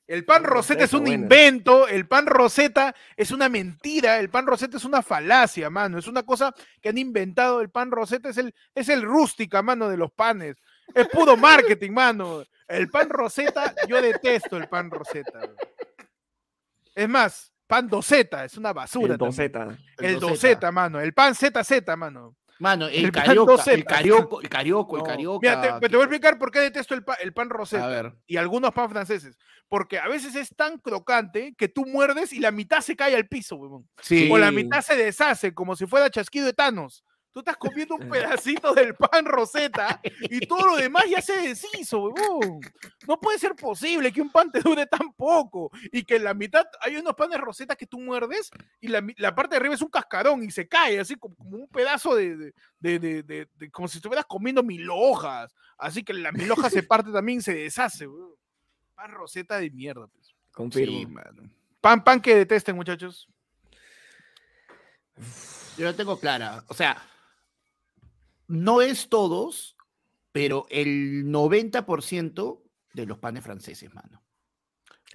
El pan roseta es un invento, el pan roseta es una mentira, el pan roseta es una falacia, mano. Es una cosa que han inventado. El pan roseta es el, es el rústica, mano, de los panes. Es puro marketing, mano. El pan roseta, yo detesto el pan roseta. Es más, pan doceta, es una basura. El también. doceta. El doceta. doceta, mano. El pan ZZ, mano. Mano, el, El carioca, el carioco, el carioco, el No. carioca. Mira, te, te voy a explicar por qué detesto el, pa- el pan ver. y algunos pan franceses. Porque a veces es tan crocante que tú muerdes y la mitad se cae al piso, huevón. Sí. O la mitad se deshace como si fuera chasquido de Thanos. Tú estás comiendo un pedacito del pan roseta y todo lo demás ya se deshizo, huevón. No puede ser posible que un pan te dure tan poco y que la mitad, hay unos panes roseta que tú muerdes y la, la parte de arriba es un cascarón y se cae así como, como un pedazo de, de- de- de- de- de- como si estuvieras comiendo mil hojas. Así que la mil hoja se parte también y se deshace, huevón. Pan roseta de mierda, pues. Confirmo. Sí, mano. Pan, pan que detesten, muchachos. Yo lo tengo clara. O sea, no es todos, pero el 90% de los panes franceses, mano.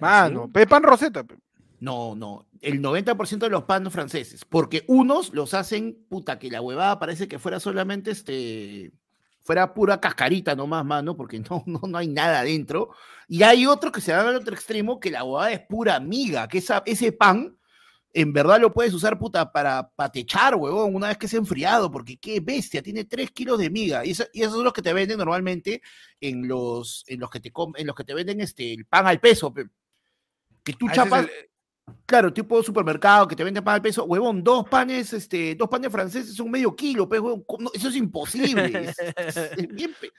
Mano, pe- pan roseta. pe. No, no, el 90% de los panes franceses, porque unos los hacen, puta, que la huevada parece que fuera solamente este, fuera pura cascarita nomás, mano, porque no, no, no hay nada adentro. Y hay otros que se van al otro extremo, que la huevada es pura miga, que esa, ese pan, en verdad lo puedes usar, puta, para patechar, huevón, una vez que es enfriado, porque qué bestia, tiene 3 kilos de miga. Y, eso- y esos son los que te venden normalmente en los, en los que te en los que te venden este, el pan al peso, pe. que tú Ah, chapas, el- Claro, tipo supermercado que te vende pan al peso, huevón, dos panes, este, dos panes franceses son medio kilo, pues, huevón, eso es imposible. es- es- es bien pe-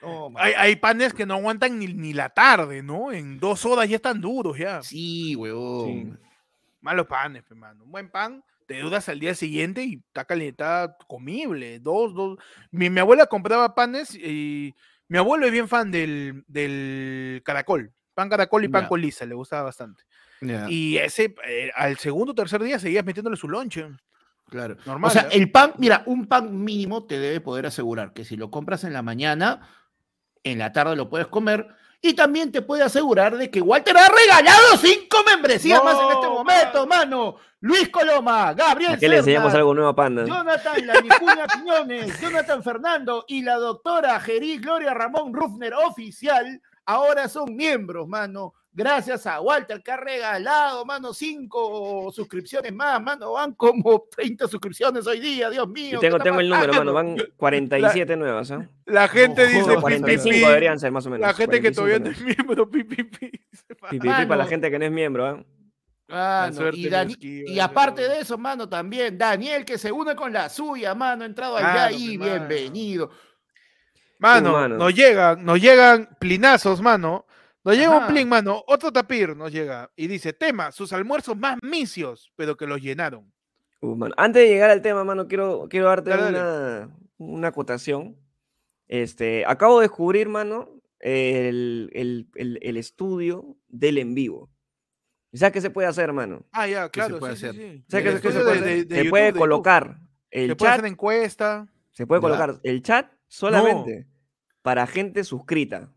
No, man. hay, hay panes que no aguantan ni, ni la tarde, ¿no? En dos horas ya están duros ya. Sí, huevón. Malos panes, pe, mano. Un buen pan te duras al día siguiente y está calientada, comible. Dos, dos. Mi, mi abuela compraba panes y mi abuelo es bien fan del, del caracol. Pan caracol y pan Ya. con lisa, le gustaba bastante. Y ese, eh, al segundo o tercer día seguías metiéndole su lonche. claro. Normal. o sea, ¿eh? el pan, mira, un pan mínimo te debe poder asegurar que si lo compras en la mañana, en la tarde lo puedes comer. Y también te puede asegurar de que Walter ha regalado cinco membresías más en este No, momento, mano. Luis Coloma, Gabriel ¿A qué le enseñamos algo nuevo a Panda? Jonathan La Vicuña Quiñones, Jonathan Fernando y la doctora Gerí Gloria Ramón Rufner oficial ahora son miembros, mano. Gracias a Walter que ha regalado, mano, cinco suscripciones más, mano. Van como 30 suscripciones hoy día, Dios mío. Yo ¿qué tengo, tengo el número, mano. Van 47 nuevas, ¿ah? La gente No, dice joder, pi, pi, 45 pi. deberían ser más o menos. La gente que 45 todavía no es miembro, pi, pi, pi. Pi, para la gente que no es miembro, ¿ah? Mano, suerte y, esquiva, y aparte de eso, mano, también Daniel que se une con la suya, mano, ha entrado allá Claro, mano. bienvenido. Mano, mano. nos llegan, nos llegan plinazos, mano. Nos llega un plin, mano. Otro tapir nos llega y dice, tema, sus almuerzos más misios, pero que los llenaron. Uh, mano. Antes de llegar al tema, mano, quiero, quiero darte Dale, dale. una, una acotación. Este, acabo de descubrir, mano, el, el- el- el estudio del en vivo. ¿Y ¿Sabes qué se puede hacer, mano? Ah, ya, ¿Qué se claro. puede sí, sí, hacer? sí. ¿Sabes El qué- se puede de- hacer? de- de se YouTube, puede YouTube. colocar el Se puede chat, hacer encuesta. se puede Ya. colocar el chat solamente para gente suscrita.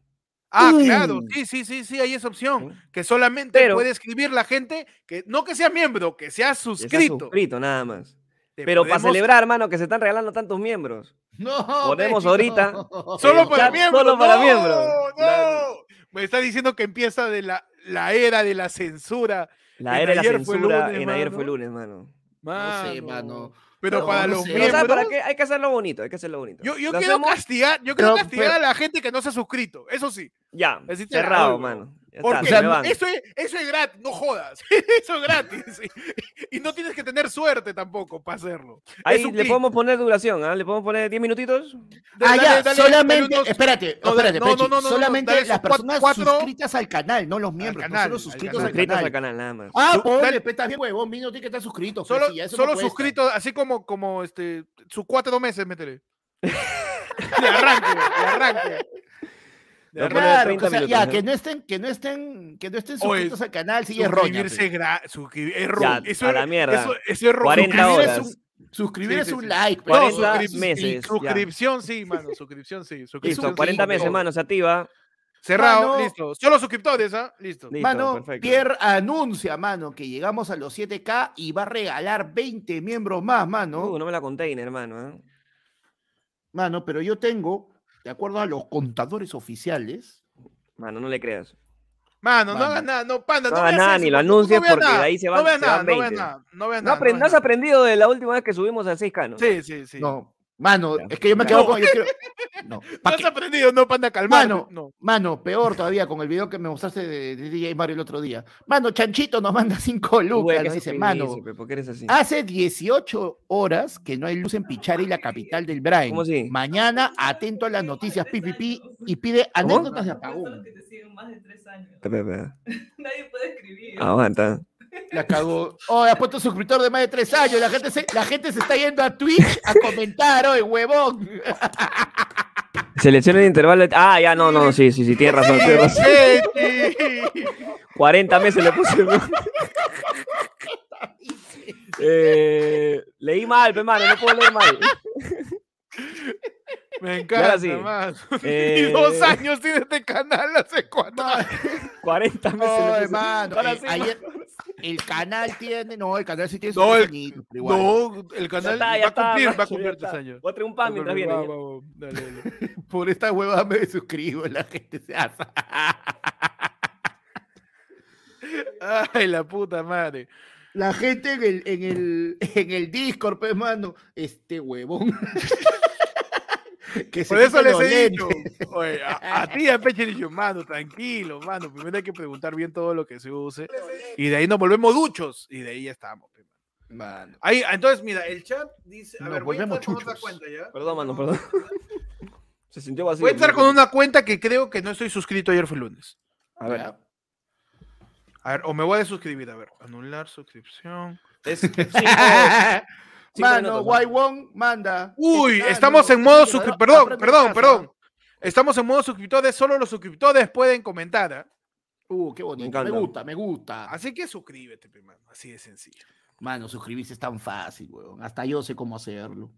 Ah, Uh. claro, sí, sí, sí, sí, hay esa opción. Que solamente Pero- puede escribir la gente que no que sea miembro, que sea Que sea suscrito. suscrito, nada más. Pero para celebrar, hermano, que se están regalando tantos miembros. No, Ponemos ahorita Solo para miembros. solo para no, miembros. No, La- Me está diciendo que empieza de la, la era de la censura. La En era de la censura lunes, en ayer mano. fue lunes, mano. No sé, mano. Pero No, para no los. Pero miembros. ¿sabes para qué? Hay que hacerlo bonito, hay que hacerlo bonito. Yo, yo Lo quiero hacemos castigar, yo quiero Pero- castigar pero- a la gente que no se ha suscrito. Eso sí. Ya, la cerrado, mano. Porque está, eso, es, eso es gratis, no jodas. Eso es gratis. Y no tienes que tener suerte tampoco para hacerlo. Ahí le podemos poner duración, ¿ah? Le podemos poner 10 minutitos. Ah, Dale, ya, dale, solamente, unos- espérate, no, espérate, no, no, Pechi, no, no, no, solamente las personas cuatro- suscritas al canal, no los miembros, canal, no solo al suscritos canal. al canal. al canal, nada más. Ah, dale- pe, estás bien huevón, mí no tiene que estar suscrito. Solo, Pechi, eso no solo suscrito, así como, como este, sus cuatro meses, métele. De arranque, de arranque. De No, arranque. poner Claro, 30 o sea, minutos, ya, ¿no? que no estén, que no estén, que no estén Oye, suscritos al canal, sí es roña. Suscribirse pe. gra- suscribir- es ro- Ya, eso a es- la mierda. Eso, eso es ro- 40 Suscribir horas. es un, suscribir Sí, es sí, un sí. like. pe. No, 40 suscrip- meses, ya. Suscripción sí, mano, suscripción sí. suscripción Listo, sí, 40 meses, todo. mano, se activa. Cerrado, Mano. listo. Solo suscriptores, ¿ah? Listo. Listo, Mano, perfecto. Pierre anuncia, mano, que llegamos a los 7K y va a regalar 20 miembros más, mano. Uh, no me la container, hermano. ¿eh? Mano, pero yo tengo, de acuerdo a los contadores oficiales, Mano, no le creas. Mano, no hagas nada, no, panda, No no, hagas veas nada, eso, ni lo no- no anuncies veas porque de nada, ahí se no van- veas se nada, van no veas 20. nada, no veas No, nada. no no has veas aprendido de la última vez que subimos a 6K, ¿no? Sí, sí, sí. no, mano, Ya. es que yo me quedo con, yo quiero, no, No has aprendido, no, panda, calmar. Mano, No. Mano, peor todavía con el video que me mostraste de, de DJ Mario el otro día. Mano, Chanchito nos manda 5 Uy, lucas. ¿qué Nos dice, mano? ¿Por qué eres así? hace 18 horas que no hay luz en Pichari, la capital del Brain. ¿Cómo así? Mañana, atento a las noticias PPP y pide ¿Cómo? anécdotas de apagón. Nadie puede escribir. Aguanta. La cagó. Oh, ha puesto suscriptor de más de 3 años. La gente, se, la gente se está yendo a Twitch a comentar, oye, huevón. Selecciona el intervalo. de- Ah, ya, no, no, sí, sí, sí, tienes razón, tienes razón. Sí, 40 meses le puse. eh, leí mal, pe, mano, no puedo leer mal. Me encanta, sí. Eh, Y dos años tiene este canal hace cuatro. 40 meses No, puse. hermano. Ahora eh, sí, ayer, el canal tiene. No, el canal sí tiene No, el- añitos, pero igual. No, el canal está, va a cumplir, va a cumplir tres años. Voy a traer un pan mientras viene. Va, ya. va, va, dale, dale. Por esta huevada me suscribo, la gente se hace. Ay, la puta madre. La gente en el, en el, en el Discord, pues, mano, este huevón. que se Por eso les he dicho, oye, a, a ti, a Peche, he dicho, mano, tranquilo, mano, primero hay que preguntar bien todo lo que se use, y de ahí nos volvemos duchos, y de ahí ya estamos. mano. Ahí, entonces, mira, el chat dice, a Nos ver, voy a volvemos entrar con otra chuchos. cuenta ya. Perdón, mano, perdón. Se sintió vacío. Voy a entrar con una cuenta que creo que no estoy suscrito ayer fue lunes. A ver. Ya. A ver, o me voy a desuscribir, a ver, anular suscripción. Es cinco Mano, Wai. Wong manda. Uy, estamos en modo suscriptor. Perdón, perdón, casa. perdón. Estamos en modo suscriptores, solo los suscriptores pueden comentar. ¿ah? Uh, qué bonito. Me, gusta, me gusta. Así que suscríbete, pe, mano, así de sencillo. Mano, suscribirse es tan fácil, weón. Hasta yo sé cómo hacerlo.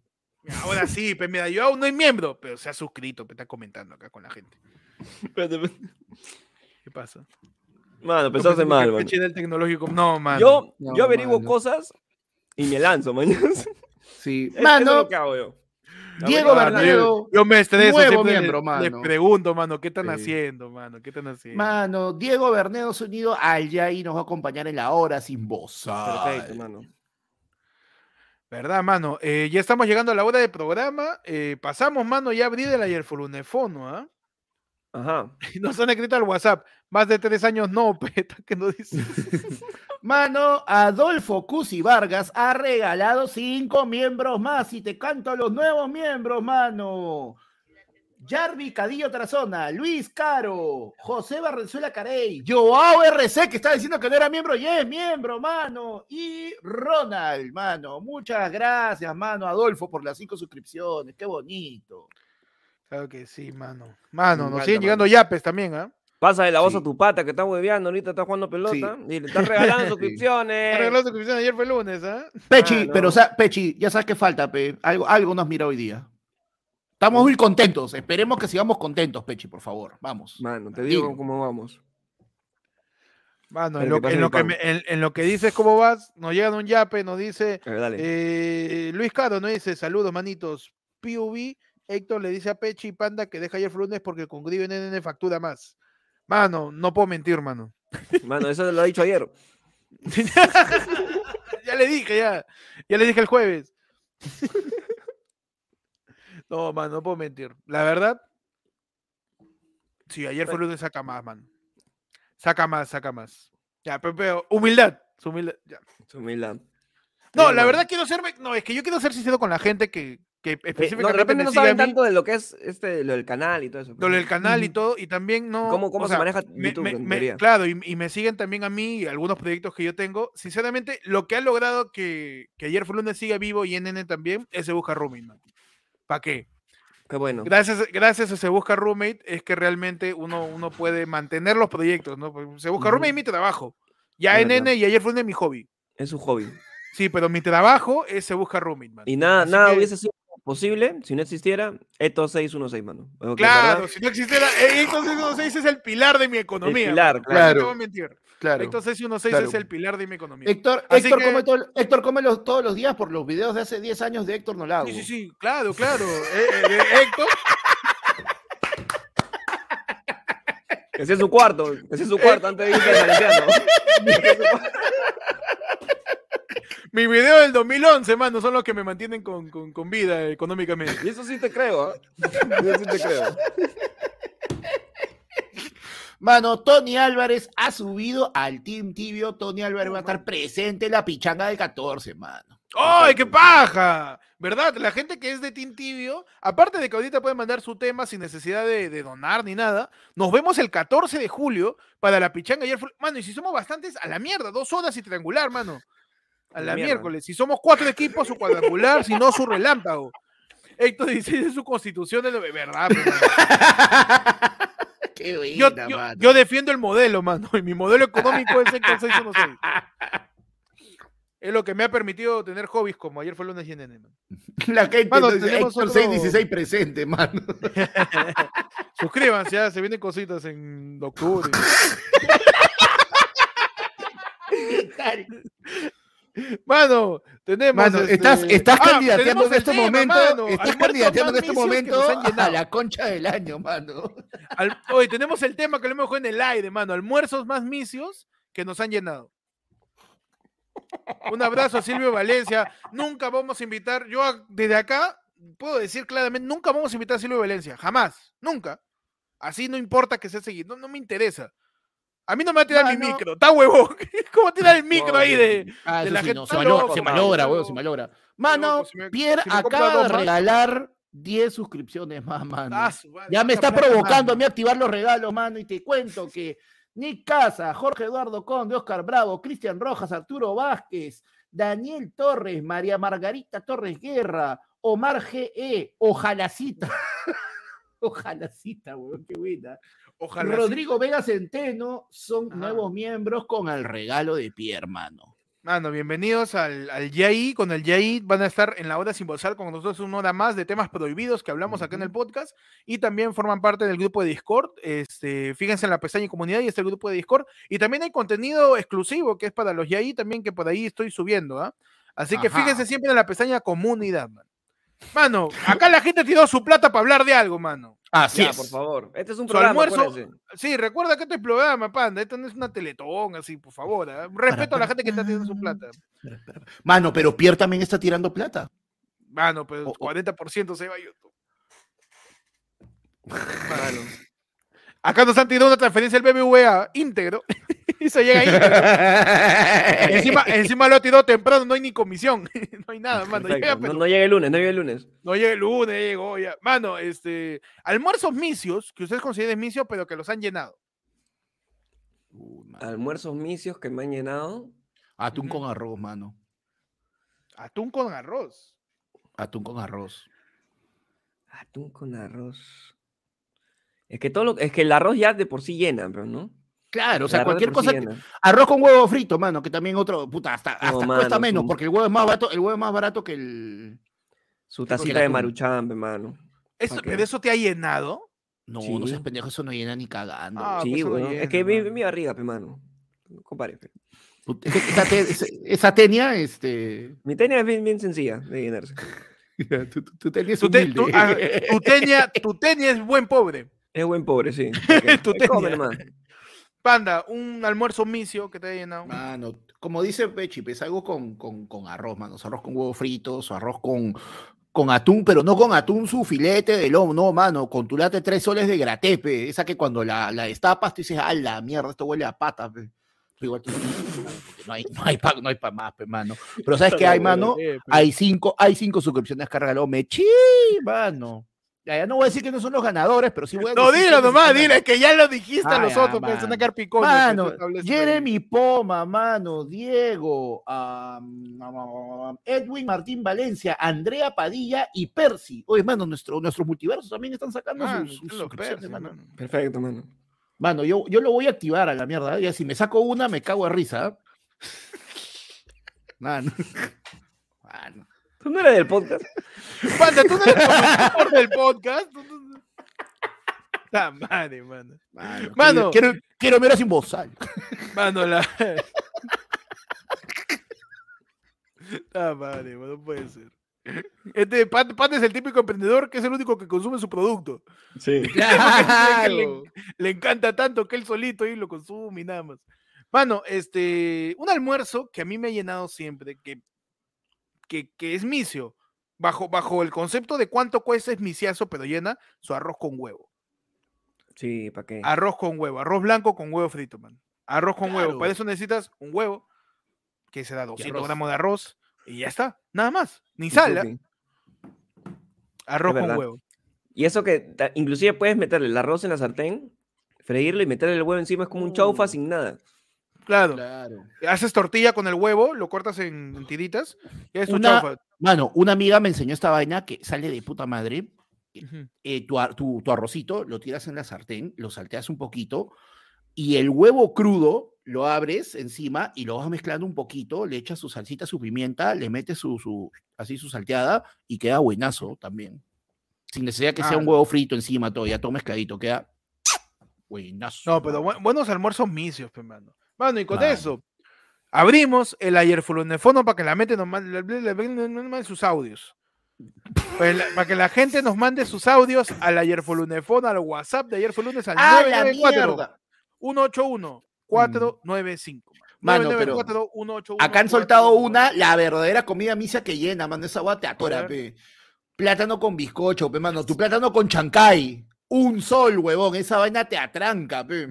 Ahora sí, pues mira, yo aún no soy miembro, pero se ha suscrito, pe, está comentando acá con la gente. ¿Qué pasa? Mano, pensaste mal, mano. El tecnológico. No, mano. Yo, No, yo averiguo mano. cosas y me lanzo, mañana. Sí. es Mano, lo que hago yo. Diego Bernedo. yo, me estreso, nuevo le- miembro, les, mano. pregunto, mano, ¿qué están Sí. haciendo, mano? ¿Qué están haciendo? Mano, Diego Bernedo se unido al ya y nos va a acompañar en la hora sin voz. Perfecto, mano. ¿Verdad, mano? Eh, ya estamos llegando a la hora del programa. Eh, pasamos, mano, ya abrí el ayer ¿ah? Ajá. Y nos han escrito al WhatsApp. Más de tres años no, peta, que no dice. Mano, Adolfo Cusi Vargas ha regalado cinco miembros más y te canto los nuevos miembros, mano. Jarvi Cadillo Trazona, Luis Caro, José Barrenzuela Carey, Joao RC, que estaba diciendo que no era miembro, y es miembro, mano, y Ronald, mano. Muchas gracias, mano, Adolfo, por las cinco suscripciones, qué bonito. Claro que sí, mano. Mano, Me nos encanta, siguen llegando mano. yapes también, ¿ah? Pasa la voz a Sí. tu pata que está hueveando, ahorita está jugando pelota y le estás regalando Sí. suscripciones. Arregló su suscripción, ayer fue lunes, ¿ah? Pechi, Ah, no. pero o sea, Pechi, ya sabes que falta, pe. Algo, algo nos mira hoy día. Estamos muy contentos. Esperemos que sigamos contentos, Pechi, por favor. Vamos. Mano, te digo cómo vamos. Mano, en lo, en lo que me- en- en lo que dices cómo vas, nos llegan un yape, nos dice eh, Luis Caro, nos dice saludos, manitos. PUB, Héctor le dice a Pechi y Panda que deja ayer lunes porque con Griven NN factura más. Mano, no puedo mentir, mano. Mano, eso lo ha dicho ayer. ya le dije, ya. Ya le dije el jueves. no, mano, no puedo mentir. La verdad, sí, ayer fue lunes, saca más, mano. Saca más, saca más. Ya, pero, pero, humildad. su humildad, ya. Su humildad. No, la verdad quiero ser, no, es que yo quiero ser sincero con la gente que, que Eh, no, específicamente de repente no saben tanto de lo que es este, lo del canal y todo eso. lo del canal y todo, y también no. ¿Cómo- cómo se sea, maneja YouTube, me- me- claro, y, y me siguen también a mí y algunos proyectos que yo tengo. Sinceramente, lo que ha logrado que, que ayer fue lunes siga vivo y NN también es Se Busca Roommate, ¿Para qué? Qué bueno. Gracias, gracias a Se Busca Roommate es que realmente uno, uno puede mantener los proyectos, ¿no? Porque Se Busca. Roommate es mi trabajo. Ya Es verdad. NN y ayer fue lunes es mi hobby. Es su hobby. Sí, pero mi trabajo es Se Busca Roommate, man. Y nada, Así nada que- hubiese sido posible si no existiera Eto 616, mano. Claro, ¿verdad? si no existiera, eh, Héctor 616 es el pilar de mi economía. pilar, claro. No te voy a mentir. Claro. Héctor 616 claro. es el pilar de mi economía. Héctor, Así Héctor, que- come todo- Héctor come los- todos los días por los videos de hace 10 años de Héctor no la hago. Sí, sí, sí, claro, claro. Eh, eh, eh, Héctor, Que sea su cuarto, que sea su cuarto antes de irse al. mi video del 2011, mano, son los que me mantienen con, con- con vida económicamente. Y eso sí te creo, ¿ah? Eso sí te creo. Mano, Tony Álvarez ha subido al Team Tibio. Tony Álvarez va a estar presente en la pichanga del 14, mano. ¡Ay, qué paja! ¿Verdad? La gente que es de Team Tibio, aparte de que ahorita pueden mandar su tema sin necesidad de, de donar ni nada, nos vemos el 14 de julio para la pichanga ayer. fue- Mano, y si somos bastantes, a la mierda, dos horas y triangular, mano. A la miércoles. Si somos cuatro equipos, su cuadrangular, si no, su relámpago. Héctor dice es su constitución de lo- verdad. Qué Yo, buena, yo- mano. yo defiendo el modelo, mano. Y mi modelo económico es Héctor 616. Es lo que me ha permitido tener hobbies como ayer fue lunes y NN, man. La gente Mano, entonces, tenemos Héctor otro- 616 presente, mano. Suscríbanse, ya se vienen cositas en octubre. Mano, tenemos. Mano, estás, este- estás Ah, candidateando tenemos en este tema, momento, mano, estás candidateando en este momento a la concha del año, mano. Al- Oye, tenemos el tema que lo hemos dejado en el aire, mano. Almuerzos más misios que nos han llenado. Un abrazo a Silvio Valencia. Nunca vamos a invitar, yo a- desde acá puedo decir claramente, nunca vamos a invitar a Silvio Valencia. Jamás. Nunca. Así no importa que sea seguido. No, no me interesa. A mí no me va a tirar mi micro. Está huevo. ¿Cómo tirar el micro ahí de, Ah, de la sí, gente? no, se, malogra, se malogra, huevo, se malogra. Mano, loco, si me- Pierre si acaba de regalar 10 suscripciones más, mano. Ah, su madre, Ya me está provocando a mí activar los regalos, mano, y te cuento que Nick Casa, Jorge Eduardo Conde, Oscar Bravo, Cristian Rojas, Arturo Vázquez, Daniel Torres, María Margarita Torres Guerra, Omar GE, Ojalacita. Ojalacita, weón, qué buena. Ojalá. sí. Rodrigo Vega Centeno son Ajá. nuevos miembros con el regalo de Pierre, mano. Mano, bienvenidos al, al YAI. Con el YAI van a estar en la hora sin bolsar con nosotros una hora más de temas prohibidos que hablamos acá en el podcast y también forman parte del grupo de Discord. Este, fíjense en la pestaña comunidad y está el grupo de Discord. Y también hay contenido exclusivo que es para los YAI también que por ahí estoy subiendo. ¿ah? Así que fíjense siempre en la pestaña comunidad, man. Mano, acá la gente tiró su plata para hablar de algo, mano. Así Ya, es. por favor. Este es un Su programa, almuerzo- acuérdense. Sí, recuerda que esto es programa, panda. Esto no es una teletón, así, por favor. ¿ah? Respeto a la gente que está tirando su plata. Mano, pero Pierre también está tirando plata. Mano, pero O- o- 40% se va a YouTube. Mano. Acá nos han tirado una transferencia del BBVA íntegro. y se llega ahí. encima, encima lo ha tirado temprano, no hay ni comisión. no hay nada, mano. Llega, no, pero no llega el lunes, no llega el lunes. no llega el lunes, llegó ya. Mano, este. Almuerzos misios, que ustedes consideren misios, pero que los han llenado. Almuerzos misios que me han llenado. Atún con arroz, mano. Atún con arroz. Atún con arroz. Atún con arroz. Es que todo lo, es que el arroz ya de por sí llena, pero ¿no? Claro, o sea, cualquier sí cosa. Arroz con huevo frito, mano, que también otro, puta, hasta, hasta No, cuesta mano, menos, porque el huevo es más barato, el huevo es más barato que el. Su tacita de maruchan, hermano. Eso, Ok. ¿Pero eso te ha llenado? No, Sí. no seas pendejo, eso no llena ni cagando. Ah, sí, pues llena, es que mi, mano. mi barriga, pe, mano. Compare, pe. Es esa, te- esa- esa tenia, este. Mi técnica es bien, bien sencilla de llenarse. tú, tú- tú tenías Tu, te- humilde. tu- ah, tu tu teña es buen pobre. Es buen pobre, sí. Tu Ahí come técnica. nomás. Panda, un almuerzo misio que te haya llenado. Mano, como dice Pechi, es algo con, con, con arroz, mano. Arroz con huevos fritos, arroz con, con atún, pero no con atún su filete de lomo, no, mano. Con tu late tres soles de gratepe. Esa que cuando la, la destapas, tú dices, ah, la mierda, esto huele a pata, pe". Igual tú "No, hay, no hay pa, no hay pa más, pe, mano. Pero ¿sabes qué hay, mano? Hay cinco, hay cinco suscripciones, cárgalo, me chi, mano. Ya, ya no voy a decir que no son los ganadores, pero sí voy a No, decir dilo quiénes nomás, están dile que ya lo dijiste a Ah, los ya, otros, pensando mano. que picones. Mano, Jeremy Poma, mano, Diego, am, Edwin Martín Valencia, Andrea Padilla y Percy. Oye, mano, nuestro, nuestros multiversos también están sacando Mano, sus, sus los suscripciones, Percy, mano. mano. Perfecto, mano. Mano, yo, yo lo voy a activar a la mierda. ¿eh? Ya si me saco una, me cago de risa. ¿eh? Mano. Mano. ¿Tú no eres del podcast? Panda, tú no eres conductor del podcast. Tú- tú- La madre, mano. Mano, Mano. Quiero, quiero ver sin bozal. Mano, la. La madre, mano, no puede ser. Este Pat, Pat es el típico emprendedor que es el único que consume su producto. Sí. Claro. Le encanta tanto que él solito y lo consume y nada más. Mano, este, un almuerzo que a mí me ha llenado siempre, que, que, que es misio, bajo, bajo el concepto de cuánto cuesta es misiazo, pero llena su arroz con huevo. Sí, ¿para qué? Arroz con huevo, arroz blanco con huevo frito, man. Arroz con huevo. Para eso necesitas un huevo, que será 200 arroz. gramos de arroz, y ya está, nada más. Ni sal. Sí. arroz con huevo. Y eso que inclusive puedes meterle el arroz en la sartén, freírlo y meterle el huevo encima es como un chaufa Uh. sin nada. Claro. Claro. Haces tortilla con el huevo, lo cortas en, en tiritas, y es tu Una- chaufa. Mano, una amiga me enseñó esta vaina que sale de puta madre. Eh, tu, tu- tu arrocito lo tiras en la sartén, lo salteas un poquito y el huevo crudo lo abres encima y lo vas mezclando un poquito, le echas su salsita, su pimienta, le metes su, su así su salteada y queda buenazo también. Sin necesidad que sea un Ah. huevo frito encima, todo ya todo mezcladito, queda buenazo. No, pero bu- buenos almuerzos misios, pe, mano. Y con eso, abrimos el ayer fulunefono para que la mente nos mande, le- le- le- nos mande sus audios. Pues la- para que la gente nos mande sus audios al ayer fulunefono, al WhatsApp de ayer fulunes al ¡Ah, la 994 mierda! 181 495. Mano, pero 994 181 Acá han soltado 495. una, la verdadera comida misa que llena, mano. Esa agua te atora, pe. Plátano con bizcocho, pe, mano. Tu plátano con chancay. Un sol, huevón. Esa vaina te atranca, pe.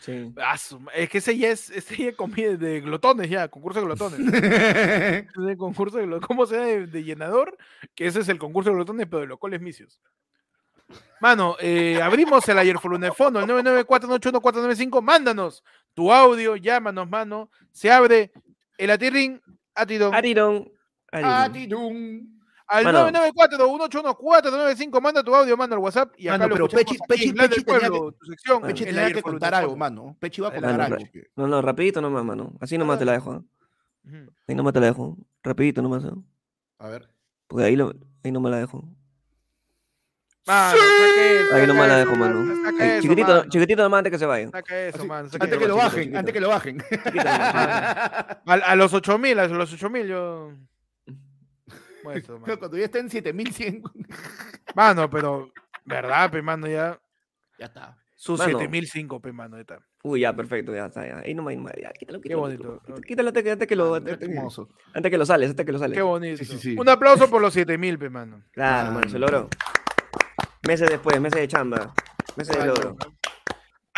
Sí. Ah, es que ese ya es, ese ya comida de glotones, ya, concurso de glotones. Ese concurso de ¿Cómo se llama de, de llenador? Que ese es el concurso de glotones, pero de locoles misios. Mano, eh, abrimos el ayer fulunefono, el 994-181-495. Mándanos tu audio, llámanos, mano. Se abre el atirrín, atidón. Arirón. Arirón. Al Mano. 994-181-495. Manda tu audio, manda al WhatsApp. Y acá Mano, lo pero Pechi- Pechi- Pechi tenía Pueblo, tu sección, Pechi el tenía que contar algo, mano. Pechi iba a contar Mano, algo. No, no, rapidito nomás, mano. Así nomás te la dejo. ¿ah? Ujú. Ahí nomás te la dejo. Rapidito nomás. ¿ah? A ver. Porque ahí, lo, ahí nomás la dejo. Mano, eso, Ahí nomás saca la dejo, mano. eso, chiquitito, mano. chiquitito nomás antes que se vayan. Saca eso, Así, mano. saca Antes que eso. lo chiquito, bajen, chiquito. antes que lo bajen. Chiquito nomás, chiquito. A, a los 8000, a los 8000 yo. Mano. Cuando ya estén 7100. Mano, pero. ¿Verdad, pe, mano? Ya. Ya está. Sus Mano. 7005, pe, mano. ya está. Uy, ya, perfecto, ya está, ya. Ahí nomás, nomás, ya, quítalo, quítalo. bonito, quítalo, antes que, antes que lo, antes, Qué hermoso. antes que lo sales, antes que lo sales. Qué bonito. Sí, sí, sí. Un aplauso por los 7000, pe, mano. Claro, mano, se logró. Meses después, meses de chamba. Meses de logro.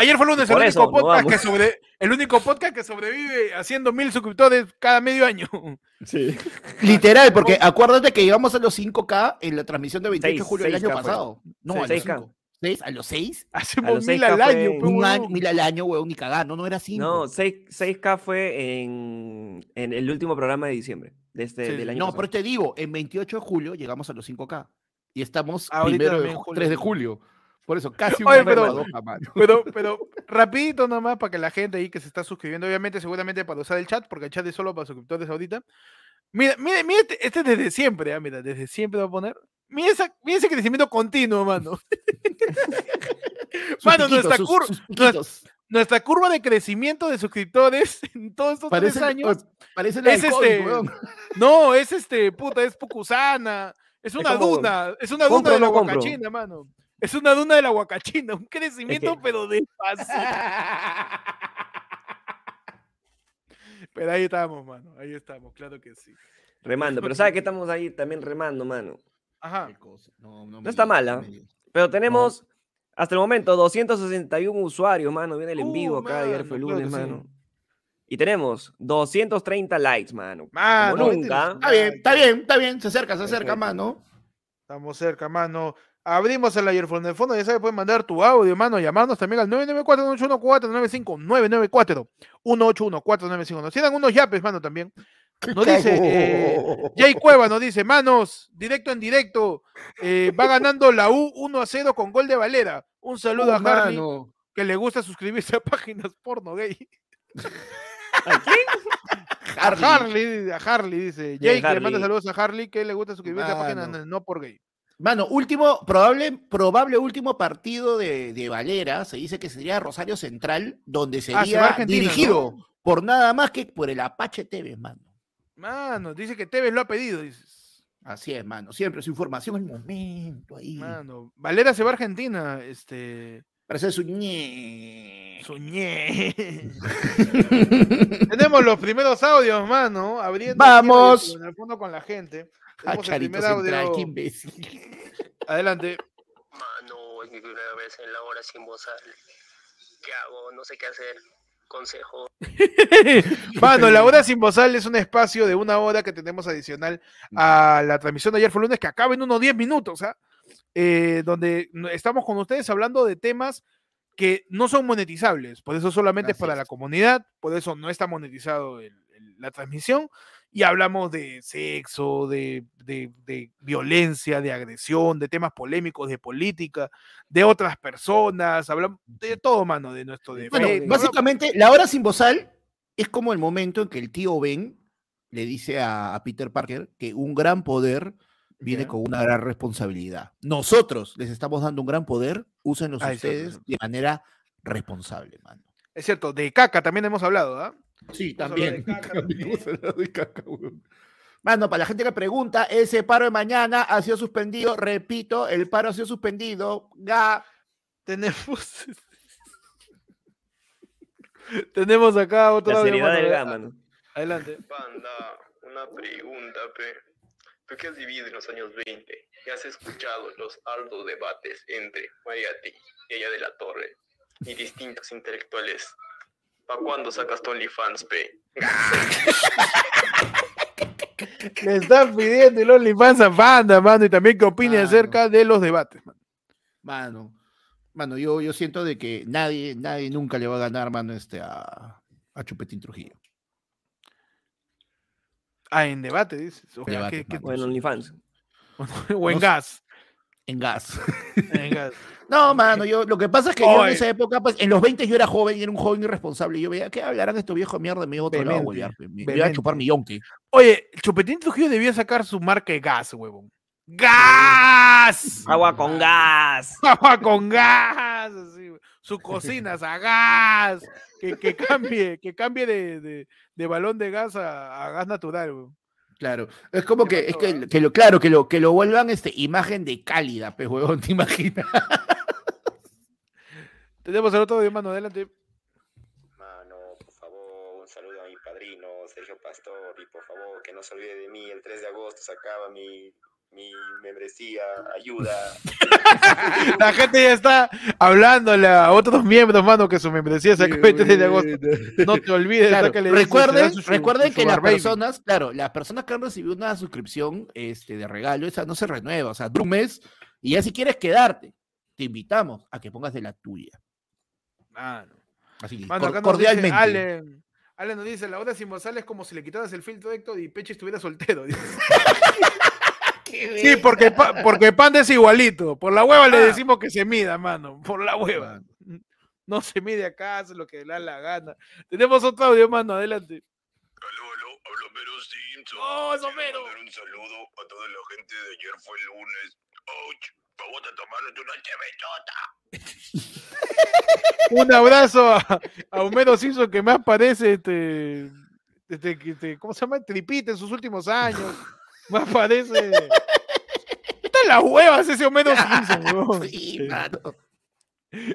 Ayer fue lunes, el único, eso, no podcast que vamos. sobre, el único podcast que sobrevive haciendo mil suscriptores cada medio año. Sí. Literal, porque acuérdate que llegamos a los 5K en la transmisión de 28 de julio del año K fue. pasado. No, Seis, a los seis K. 5. ¿Seis? ¿A los 6? Hacemos los mil 6K al año, fue- Un año, mil al año, weón, ni cagando. No era 5. No, 6, 6K fue en, en el último programa de diciembre de este, Sí, del año No, pasado. pero te digo, en 28 de julio llegamos a los 5K. Y estamos Ahorita primero de también ju- julio. 3 de julio. Por eso, casi un Oye, pero-. Pero, pero, rapidito nomás para que la gente ahí que se está suscribiendo, obviamente, seguramente para usar el chat, porque el chat es solo para suscriptores ahorita. Mira, mira, mira este, este es desde siempre, ah, mira, desde siempre voy a poner. Mira, esa- mira ese crecimiento continuo, mano. Mano, piquitos, nuestra, sus- cur- sus nuestra- nuestra curva de crecimiento de suscriptores en todos estos Parece, tres años. parece la es este- weón. No, es este, puta, es Pucusana. Es una duna, es una duna de la. Huacachina, mano. Es una duna de la Huacachina, un crecimiento, pero despacio. Pero ahí estamos, mano. Ahí estamos, claro que sí. Remando, pero ¿sabes que estamos ahí también remando, mano? Ajá. No, no, No me está mala. digas. Pero tenemos hasta el momento 261 usuarios, mano. Viene el en Uh, vivo acá, ayer fue mano, claro lunes, sí. mano. Y tenemos 230 likes, mano. Mano, Como nunca. Está bien, está likes. bien, está bien. Se acerca, se acerca, Perfecto. mano. Estamos cerca, mano. Abrimos el ayer en el fondo, ya sabes, pueden mandar tu audio, mano, llamarnos también al 994-181-495, 994-181-495. Nos tiran unos yapes, mano, también. Nos dice, eh, Jay Cueva nos dice, manos, directo en directo, eh, va ganando la U 1 a 0 con gol de Valera. Un saludo Uh, a Harley, mano. que le gusta suscribirse a páginas porno gay. A Harley. Harley, a Harley dice. Jay, que le manda saludos a Harley, que le gusta suscribirse a páginas no por gay. Mano, último, probable, probable último partido de, de Valera, se dice que sería Rosario Central, donde Ah, sería dirigido ¿no? por nada más que por el Apache TV, mano. Mano, dice que Tevez lo ha pedido, dices. Así es, mano. Siempre su información al momento ahí. Mano, Valera se va a Argentina, este. Para hacer su ñe. Soñé. Tenemos los primeros audios, mano. Abriendo. Vamos. En el fondo con la gente. Ah, Tenemos el Charito Central, audio. qué imbécil. Adelante. Mano, es mi primera vez en la hora sin bozal. ¿Qué hago? No sé qué hacer. Consejo. Mano, la hora sin bozal es un espacio de una hora que tenemos adicional a la transmisión de ayer fue lunes que acaba en unos 10 minutos, ¿ah? Eh, donde estamos con ustedes hablando de temas que no son monetizables, por eso solamente es Así para es. la comunidad, por eso no está monetizado el- el- la transmisión y hablamos de sexo, de, de- de violencia, de agresión, de temas polémicos, de política, de otras personas, hablamos de todo, mano, de nuestro Bueno, defecto, hablamos- básicamente, la hora sin bozal es como el momento en que el tío Ben le dice a, a Peter Parker que un gran poder viene con una gran responsabilidad. Nosotros les estamos dando un gran poder, úsenlos Ah, ustedes de manera responsable, mano. Es cierto, de caca también hemos hablado, ¿ah? Sí, también. caca también. Vamos a hablar de caca, weón. Mano, para la gente que pregunta, ese paro de mañana ha sido suspendido. Repito, el paro ha sido suspendido. Ga. Tenemos. Tenemos acá otro La seriedad mano, del a- gama, ¿no? Adelante. Panda, una pregunta, pe. ¿Tú qué has vivido en los años 20? ¿Y has escuchado los arduos debates entre Mariati y ella de la Torre y distintos intelectuales? ¿Para cuándo sacas tu OnlyFans, pe? Le están pidiendo el OnlyFans a Panda, mano, y también que opine Mano. acerca de los debates, mano. Mano, mano, yo, yo siento de que nadie, nadie nunca le va a ganar, mano, este, a, a Chupetín Trujillo. Ah, en debate, dices. O, Debate, que- que- mano. Bueno, OnlyFans. o en No gas. En gas. En gas. No, mano, yo, lo que pasa es que yo en esa época, pues, en los 20 yo era joven y era un joven irresponsable. Y yo veía, ¿qué hablarán estos viejos de mierda? Me iba a otro lado a. Me, me iba a chupar mi yonke. Oye, Chupetín Trujillo debía sacar su marca de gas, huevón. ¡Gas! Agua con gas. Agua con gas, así, güey. su cocina es a gas, que, que cambie, que cambie de, de- de balón de gas a, a gas natural. güey. Claro, es como ¿Qué que, es que, que lo, claro, que lo, que lo vuelvan este, imagen de cálida, pues, huevón, ¿te imaginas? Tenemos el otro audio, mano, adelante. Mano, por favor, un saludo a mi padrino, Sergio Pastor, y por favor, que no se olvide de mí, el 3 de agosto se acaba mi, mi membresía, ayuda. La gente ya está hablándole a otros miembros, mano, que su membresía se acaba el 3 de agosto. No te olvides, Claro, que le recuerden, su- recuerden su que las baby. personas, claro, las personas que han recibido una suscripción este, de regalo, esa no se renueva, o sea, dura un mes, y ya si quieres quedarte, te invitamos a que pongas de la tuya. Mano. Así, Mano, acá dice cordialmente. Allen, Allen nos dice, la hora sin bozal es como si le quitaras el filtro de Héctor y Peche estuviera soltero. Sí, porque, pa- porque Panda es igualito. Por la hueva le Ah. decimos que se mida, mano. Por la hueva. No se mide acá, hace lo que le da la gana. Tenemos otro audio, mano. Adelante. Aló, aló, hablo Homero Simpson. ¡Oh, es Homero! un saludo a toda la gente de ayer fue lunes. ¡Auch! Vamos a tomarnos una chevechota. Un abrazo a, a Homero Simpson que más parece este, este, que- este, ¿cómo se llama? Tripita en sus últimos años. Más parece. Las huevas ese Homero Simpson, weón. Sí, mano.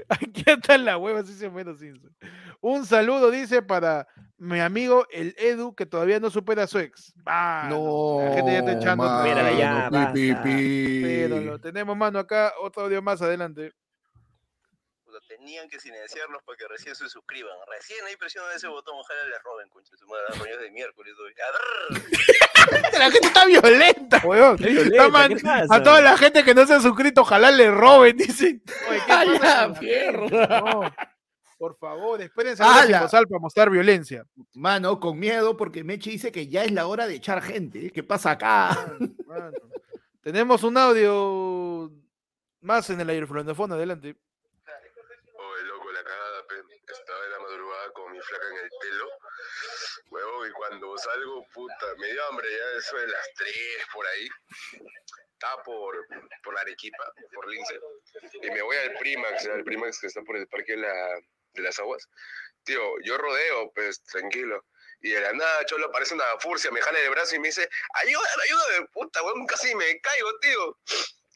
Aquí están las huevas ese Homero Simpson. Un saludo, dice, para mi amigo el Edu, que todavía no supera a su ex. Ah, No, la gente ya está echando ya, pi, pi, pi. Pero lo tenemos, mano, acá. Otro audio más adelante. Tenían que silenciarlos para que recién se suscriban. Recién ahí presionan ese botón, ojalá le roben, concha su madre, a roños de miércoles. La gente está violenta, weón. A toda la gente que no se ha suscrito, ojalá le roben, dicen. Oye, ¿qué ¡A pasa la la mierda! No, por favor, espérense a ¡Hala! Bozal para mostrar violencia. Mano, con miedo porque Mechi dice que ya es la hora de echar gente. ¿Qué pasa acá? Mano. Tenemos un audio más en el aire de fondo, adelante. Oye, loco, la cagada, pe. Estaba en la madrugada con mi flaca en el telo. Huevo, y cuando salgo, puta, me dio hambre ya, eso de las 3 por ahí. Estaba por, por Arequipa, por Lince. Y me voy al Primax, al Primax que está por el Parque de, la- de las Aguas. Tío, yo rodeo, pues, tranquilo. Y de la nada, Cholo aparece una furcia, me jala el brazo y me dice, ayúdame, ayúdame, puta, weón, casi me caigo, tío.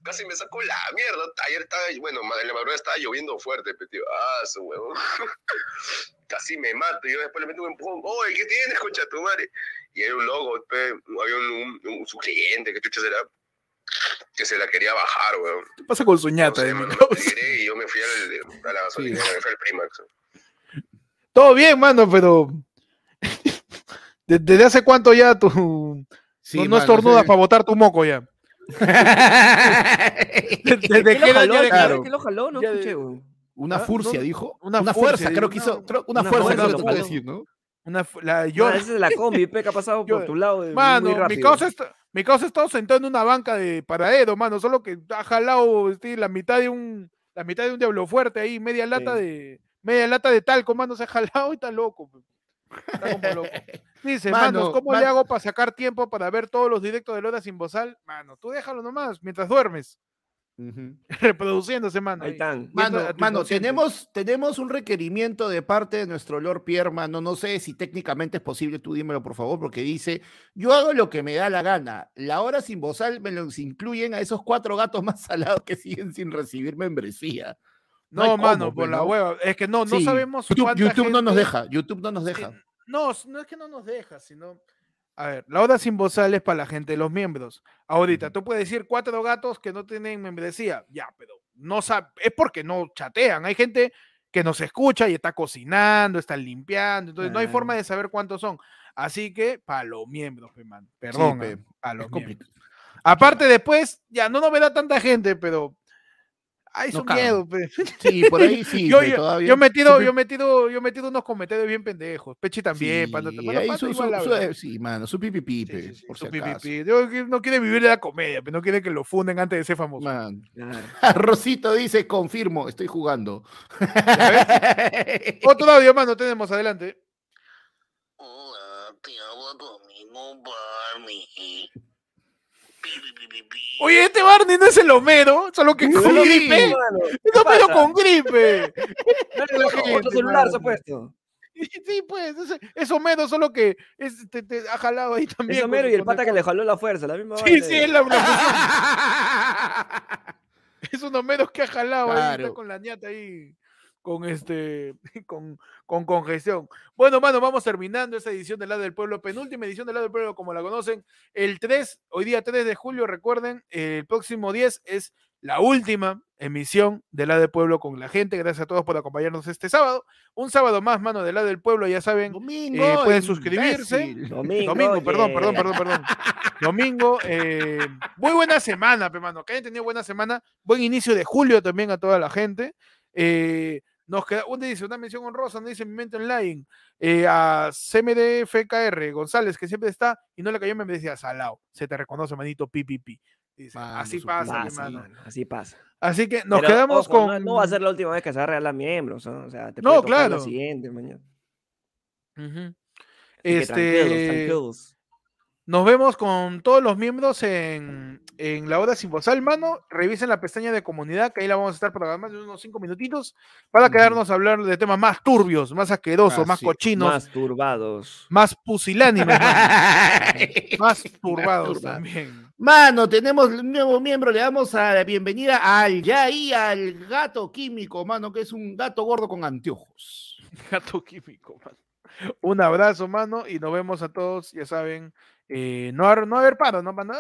Casi me saco la mierda. Ayer estaba, bueno, en la madrugada estaba lloviendo fuerte, pe, tío. Ah, su huevón. Casi me mato. Y yo después le meto un empujón. Oye, ¿qué tienes, concha tu madre? Y era un logo, pe, había un, un, un- su cliente, que chucha será, que se la quería bajar, weón. ¿Qué pasa con su No ñata? sé, tiré y yo me fui al, a la gasolina, me fui al Primax. Todo bien, mano, pero. ¿De- ¿Desde hace cuánto ya tú Sí, no, no estornudas sí. para botar tu moco ya? ¿Desde ¿Qué lo jaló? ¿Qué de- Claro. ¿Qué lo jaló? No escuché, weón. Una ¿Ah? furcia, No, dijo. una Una, furcia, fuerza, creo que hizo. creo- una, una fuerza, fuerza creo lo que de decir, ¿no? Una, la, yo, Ah, esa es la combi, pe, que ha pasado yo- por tu lado. eh, Mano, muy mi causa, está, mi causa está sentado en una banca de paradero, mano, solo que ha jalado este, la mitad de un la mitad de un diablo fuerte ahí, media lata Sí. de media lata de talco, mano, se ha jalado y está loco. Está como loco. Dice, Mano, manos, ¿cómo man- le hago para sacar tiempo para ver todos los directos de Lola sin bozal? Mano, tú déjalo nomás, mientras duermes, Ujú. reproduciéndose, mano. Ahí están. Mano, mano, tenemos, tenemos un requerimiento de parte de nuestro Lord Pierre, mano. No sé si técnicamente es posible, tú dímelo por favor, porque dice: Yo hago lo que me da la gana. La hora sin bozal me los incluyen a esos cuatro gatos más salados que siguen sin recibir membresía. No, mano, cómo, por pues, la hueva. Es que no, no Sí, sabemos YouTube, no nos deja. YouTube no nos deja. No, no es que no nos deja, sino. A ver, la hora sin bozal es para la gente de los miembros. Ahorita, tú puedes decir cuatro gatos que no tienen membresía. Ya, pero no sabe, es porque no chatean. Hay gente que nos escucha y está cocinando, está limpiando. Entonces, no hay forma de saber cuántos son. Así que, para los miembros, man. Perdón, pe, para los miembros. Aparte, después, ya no nos verá tanta gente, pero. No su cagan. miedo, pe. Sí, por ahí sí. yo, yo, todavía. yo he metido, yo he metido, yo he metido unos comentarios bien pendejos. Pechi también, Panda- Sí, bueno, ahí Panda su- su- igual su- habla. sí, mano, su pipi Sí, pipe, sí, sí, por su si pi, pi, acaso. pi. Yo que no quiere vivir de la comedia, pero no quiere que lo funden antes de ser famoso. Man. Rosito dice, confirmo, estoy jugando. Otro audio más no tenemos, adelante. Hola, te habla tu amigo Barney. Pi, pi, pi, pi, pi. Oye, este Barney no es el Homero, solo que con gripe. mano. Es ¿Qué Homero pasa? con gripe. No, gente, Otro celular se mano. ha puesto. Sí, pues, es, es Homero, solo que es, te, te ha jalado ahí también. Es Homero y el pata que le jaló la fuerza, la misma Sí, sí, es la, la- es un Homero que ha jalado ahí, está con la ñata ahí, con este, con, con congestión. Bueno, mano, vamos terminando esta edición del lado del pueblo, penúltima edición del lado del pueblo, como la conocen, el 3, hoy día 3 de julio, recuerden, el próximo 10 es la última emisión del lado del pueblo con la gente. Gracias a todos por acompañarnos este sábado. Un sábado más, mano, del lado del pueblo, ya saben, Domingo. Eh, pueden suscribirse. imbécil. Domingo, Domingo, perdón, perdón, perdón, perdón. Domingo, eh, muy buena semana, pe, mano. Que hayan tenido buena semana. Buen inicio de julio también a toda la gente. Eh, nos queda, un dice, una mención honrosa, nos dice mi mente online, eh, a CMDFKR González, que siempre está, y no le cayó, me decía, salao, se te reconoce, manito, pipipi. Dice, así pasa, mi Pasa, mano. mano, así pasa. Así que nos Pero, quedamos ojo, con. No, no va a ser la última vez que se va a regalar miembros, ¿no? O sea, te No, puede claro. la siguiente mañana. Tranquilos, Este, tranquilos. Nos vemos con todos los miembros en, en la hora sin bozal, mano. Revisen la pestaña de comunidad, que ahí la vamos a estar programando en unos cinco minutitos para quedarnos a hablar de temas más turbios, más asquerosos, más cochinos, más, Más turbados. pusilánimes, mano. más turbados turbado. también. Mano, tenemos un nuevo miembro, le damos a la bienvenida al Yaí, al gato químico, mano, que es un gato gordo con anteojos. Gato químico, mano. Un abrazo, mano, y nos vemos a todos, ya saben, eh, no, no va a haber paro, ¿no, mano?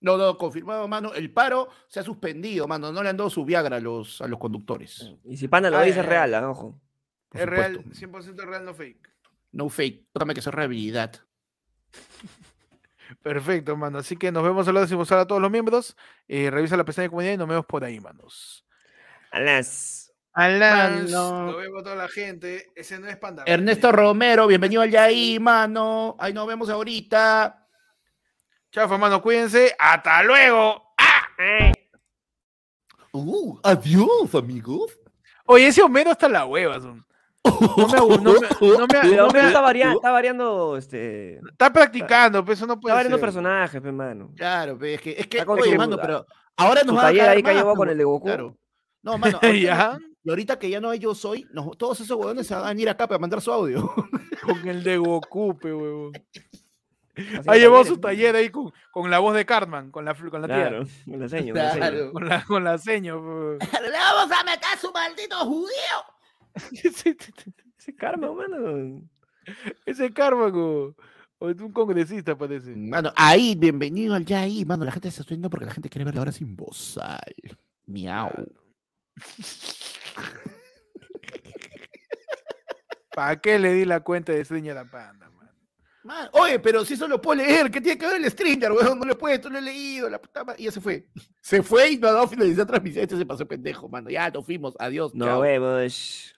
No, no, confirmado, mano. El paro se ha suspendido, mano. No le han dado su Viagra a los, a los conductores. Y si pana lo Ay, dice es real, ah, ojo. Por Es real, supuesto. 100% real, no fake. No fake. Tócame que eso es realidad. Perfecto, mano. Así que nos vemos a la hora a todos los miembros. Eh, revisa la pestaña de comunidad y nos vemos por ahí, manos. Alas. Alas, Mano. nos vemos a toda la gente. Ese no es panda. Ernesto Romero, bienvenido al Yaí, mano. Ahí nos vemos ahorita. Chafa, mano, cuídense. ¡Hasta luego! ¡Ah! Uh, adiós, amigos. Oye, ese Homero está la hueva. son. No me, no me- no me- Pero no me- está, variando, está variando, este. está practicando, pero eso no Está puede variando ser. personajes, pe, mano. Claro, pero es que, es que Está con oye, su- mano, pero ahora nos va a caer ahí más, pe, con el de Goku. Claro. No, mano, ahorita, ¿Ya? y ahorita que ya no hay yo soy, nos- todos esos huevones se van a venir acá para mandar su audio. Con el de Goku, pe, huevón. Llevó talleres, su taller ahí con, con la voz de Cartman, con la, con la tía. Claro, me lo enseño. Claro. Con la, con la seño. ¡Le vamos a meter su maldito judío! ese, Ese karma, mano. ese Carman, o, o es un congresista, parece. Mano, ahí, bienvenido al ya ahí, mano. La gente se está yendo porque la gente quiere ver la hora sin bozal. Miau. ¿Para qué le di la cuenta de Seña la Panda, man? Man, oye, pero si eso lo puedo leer, ¿qué tiene que ver el stringer, weón? No lo he puesto, no lo he leído, la puta madre. Y ya se fue. Se fue y no ha dado finalizar transmisión. Este se pasó pendejo, mano. Ya, nos fuimos. Adiós. Nos chao. vemos.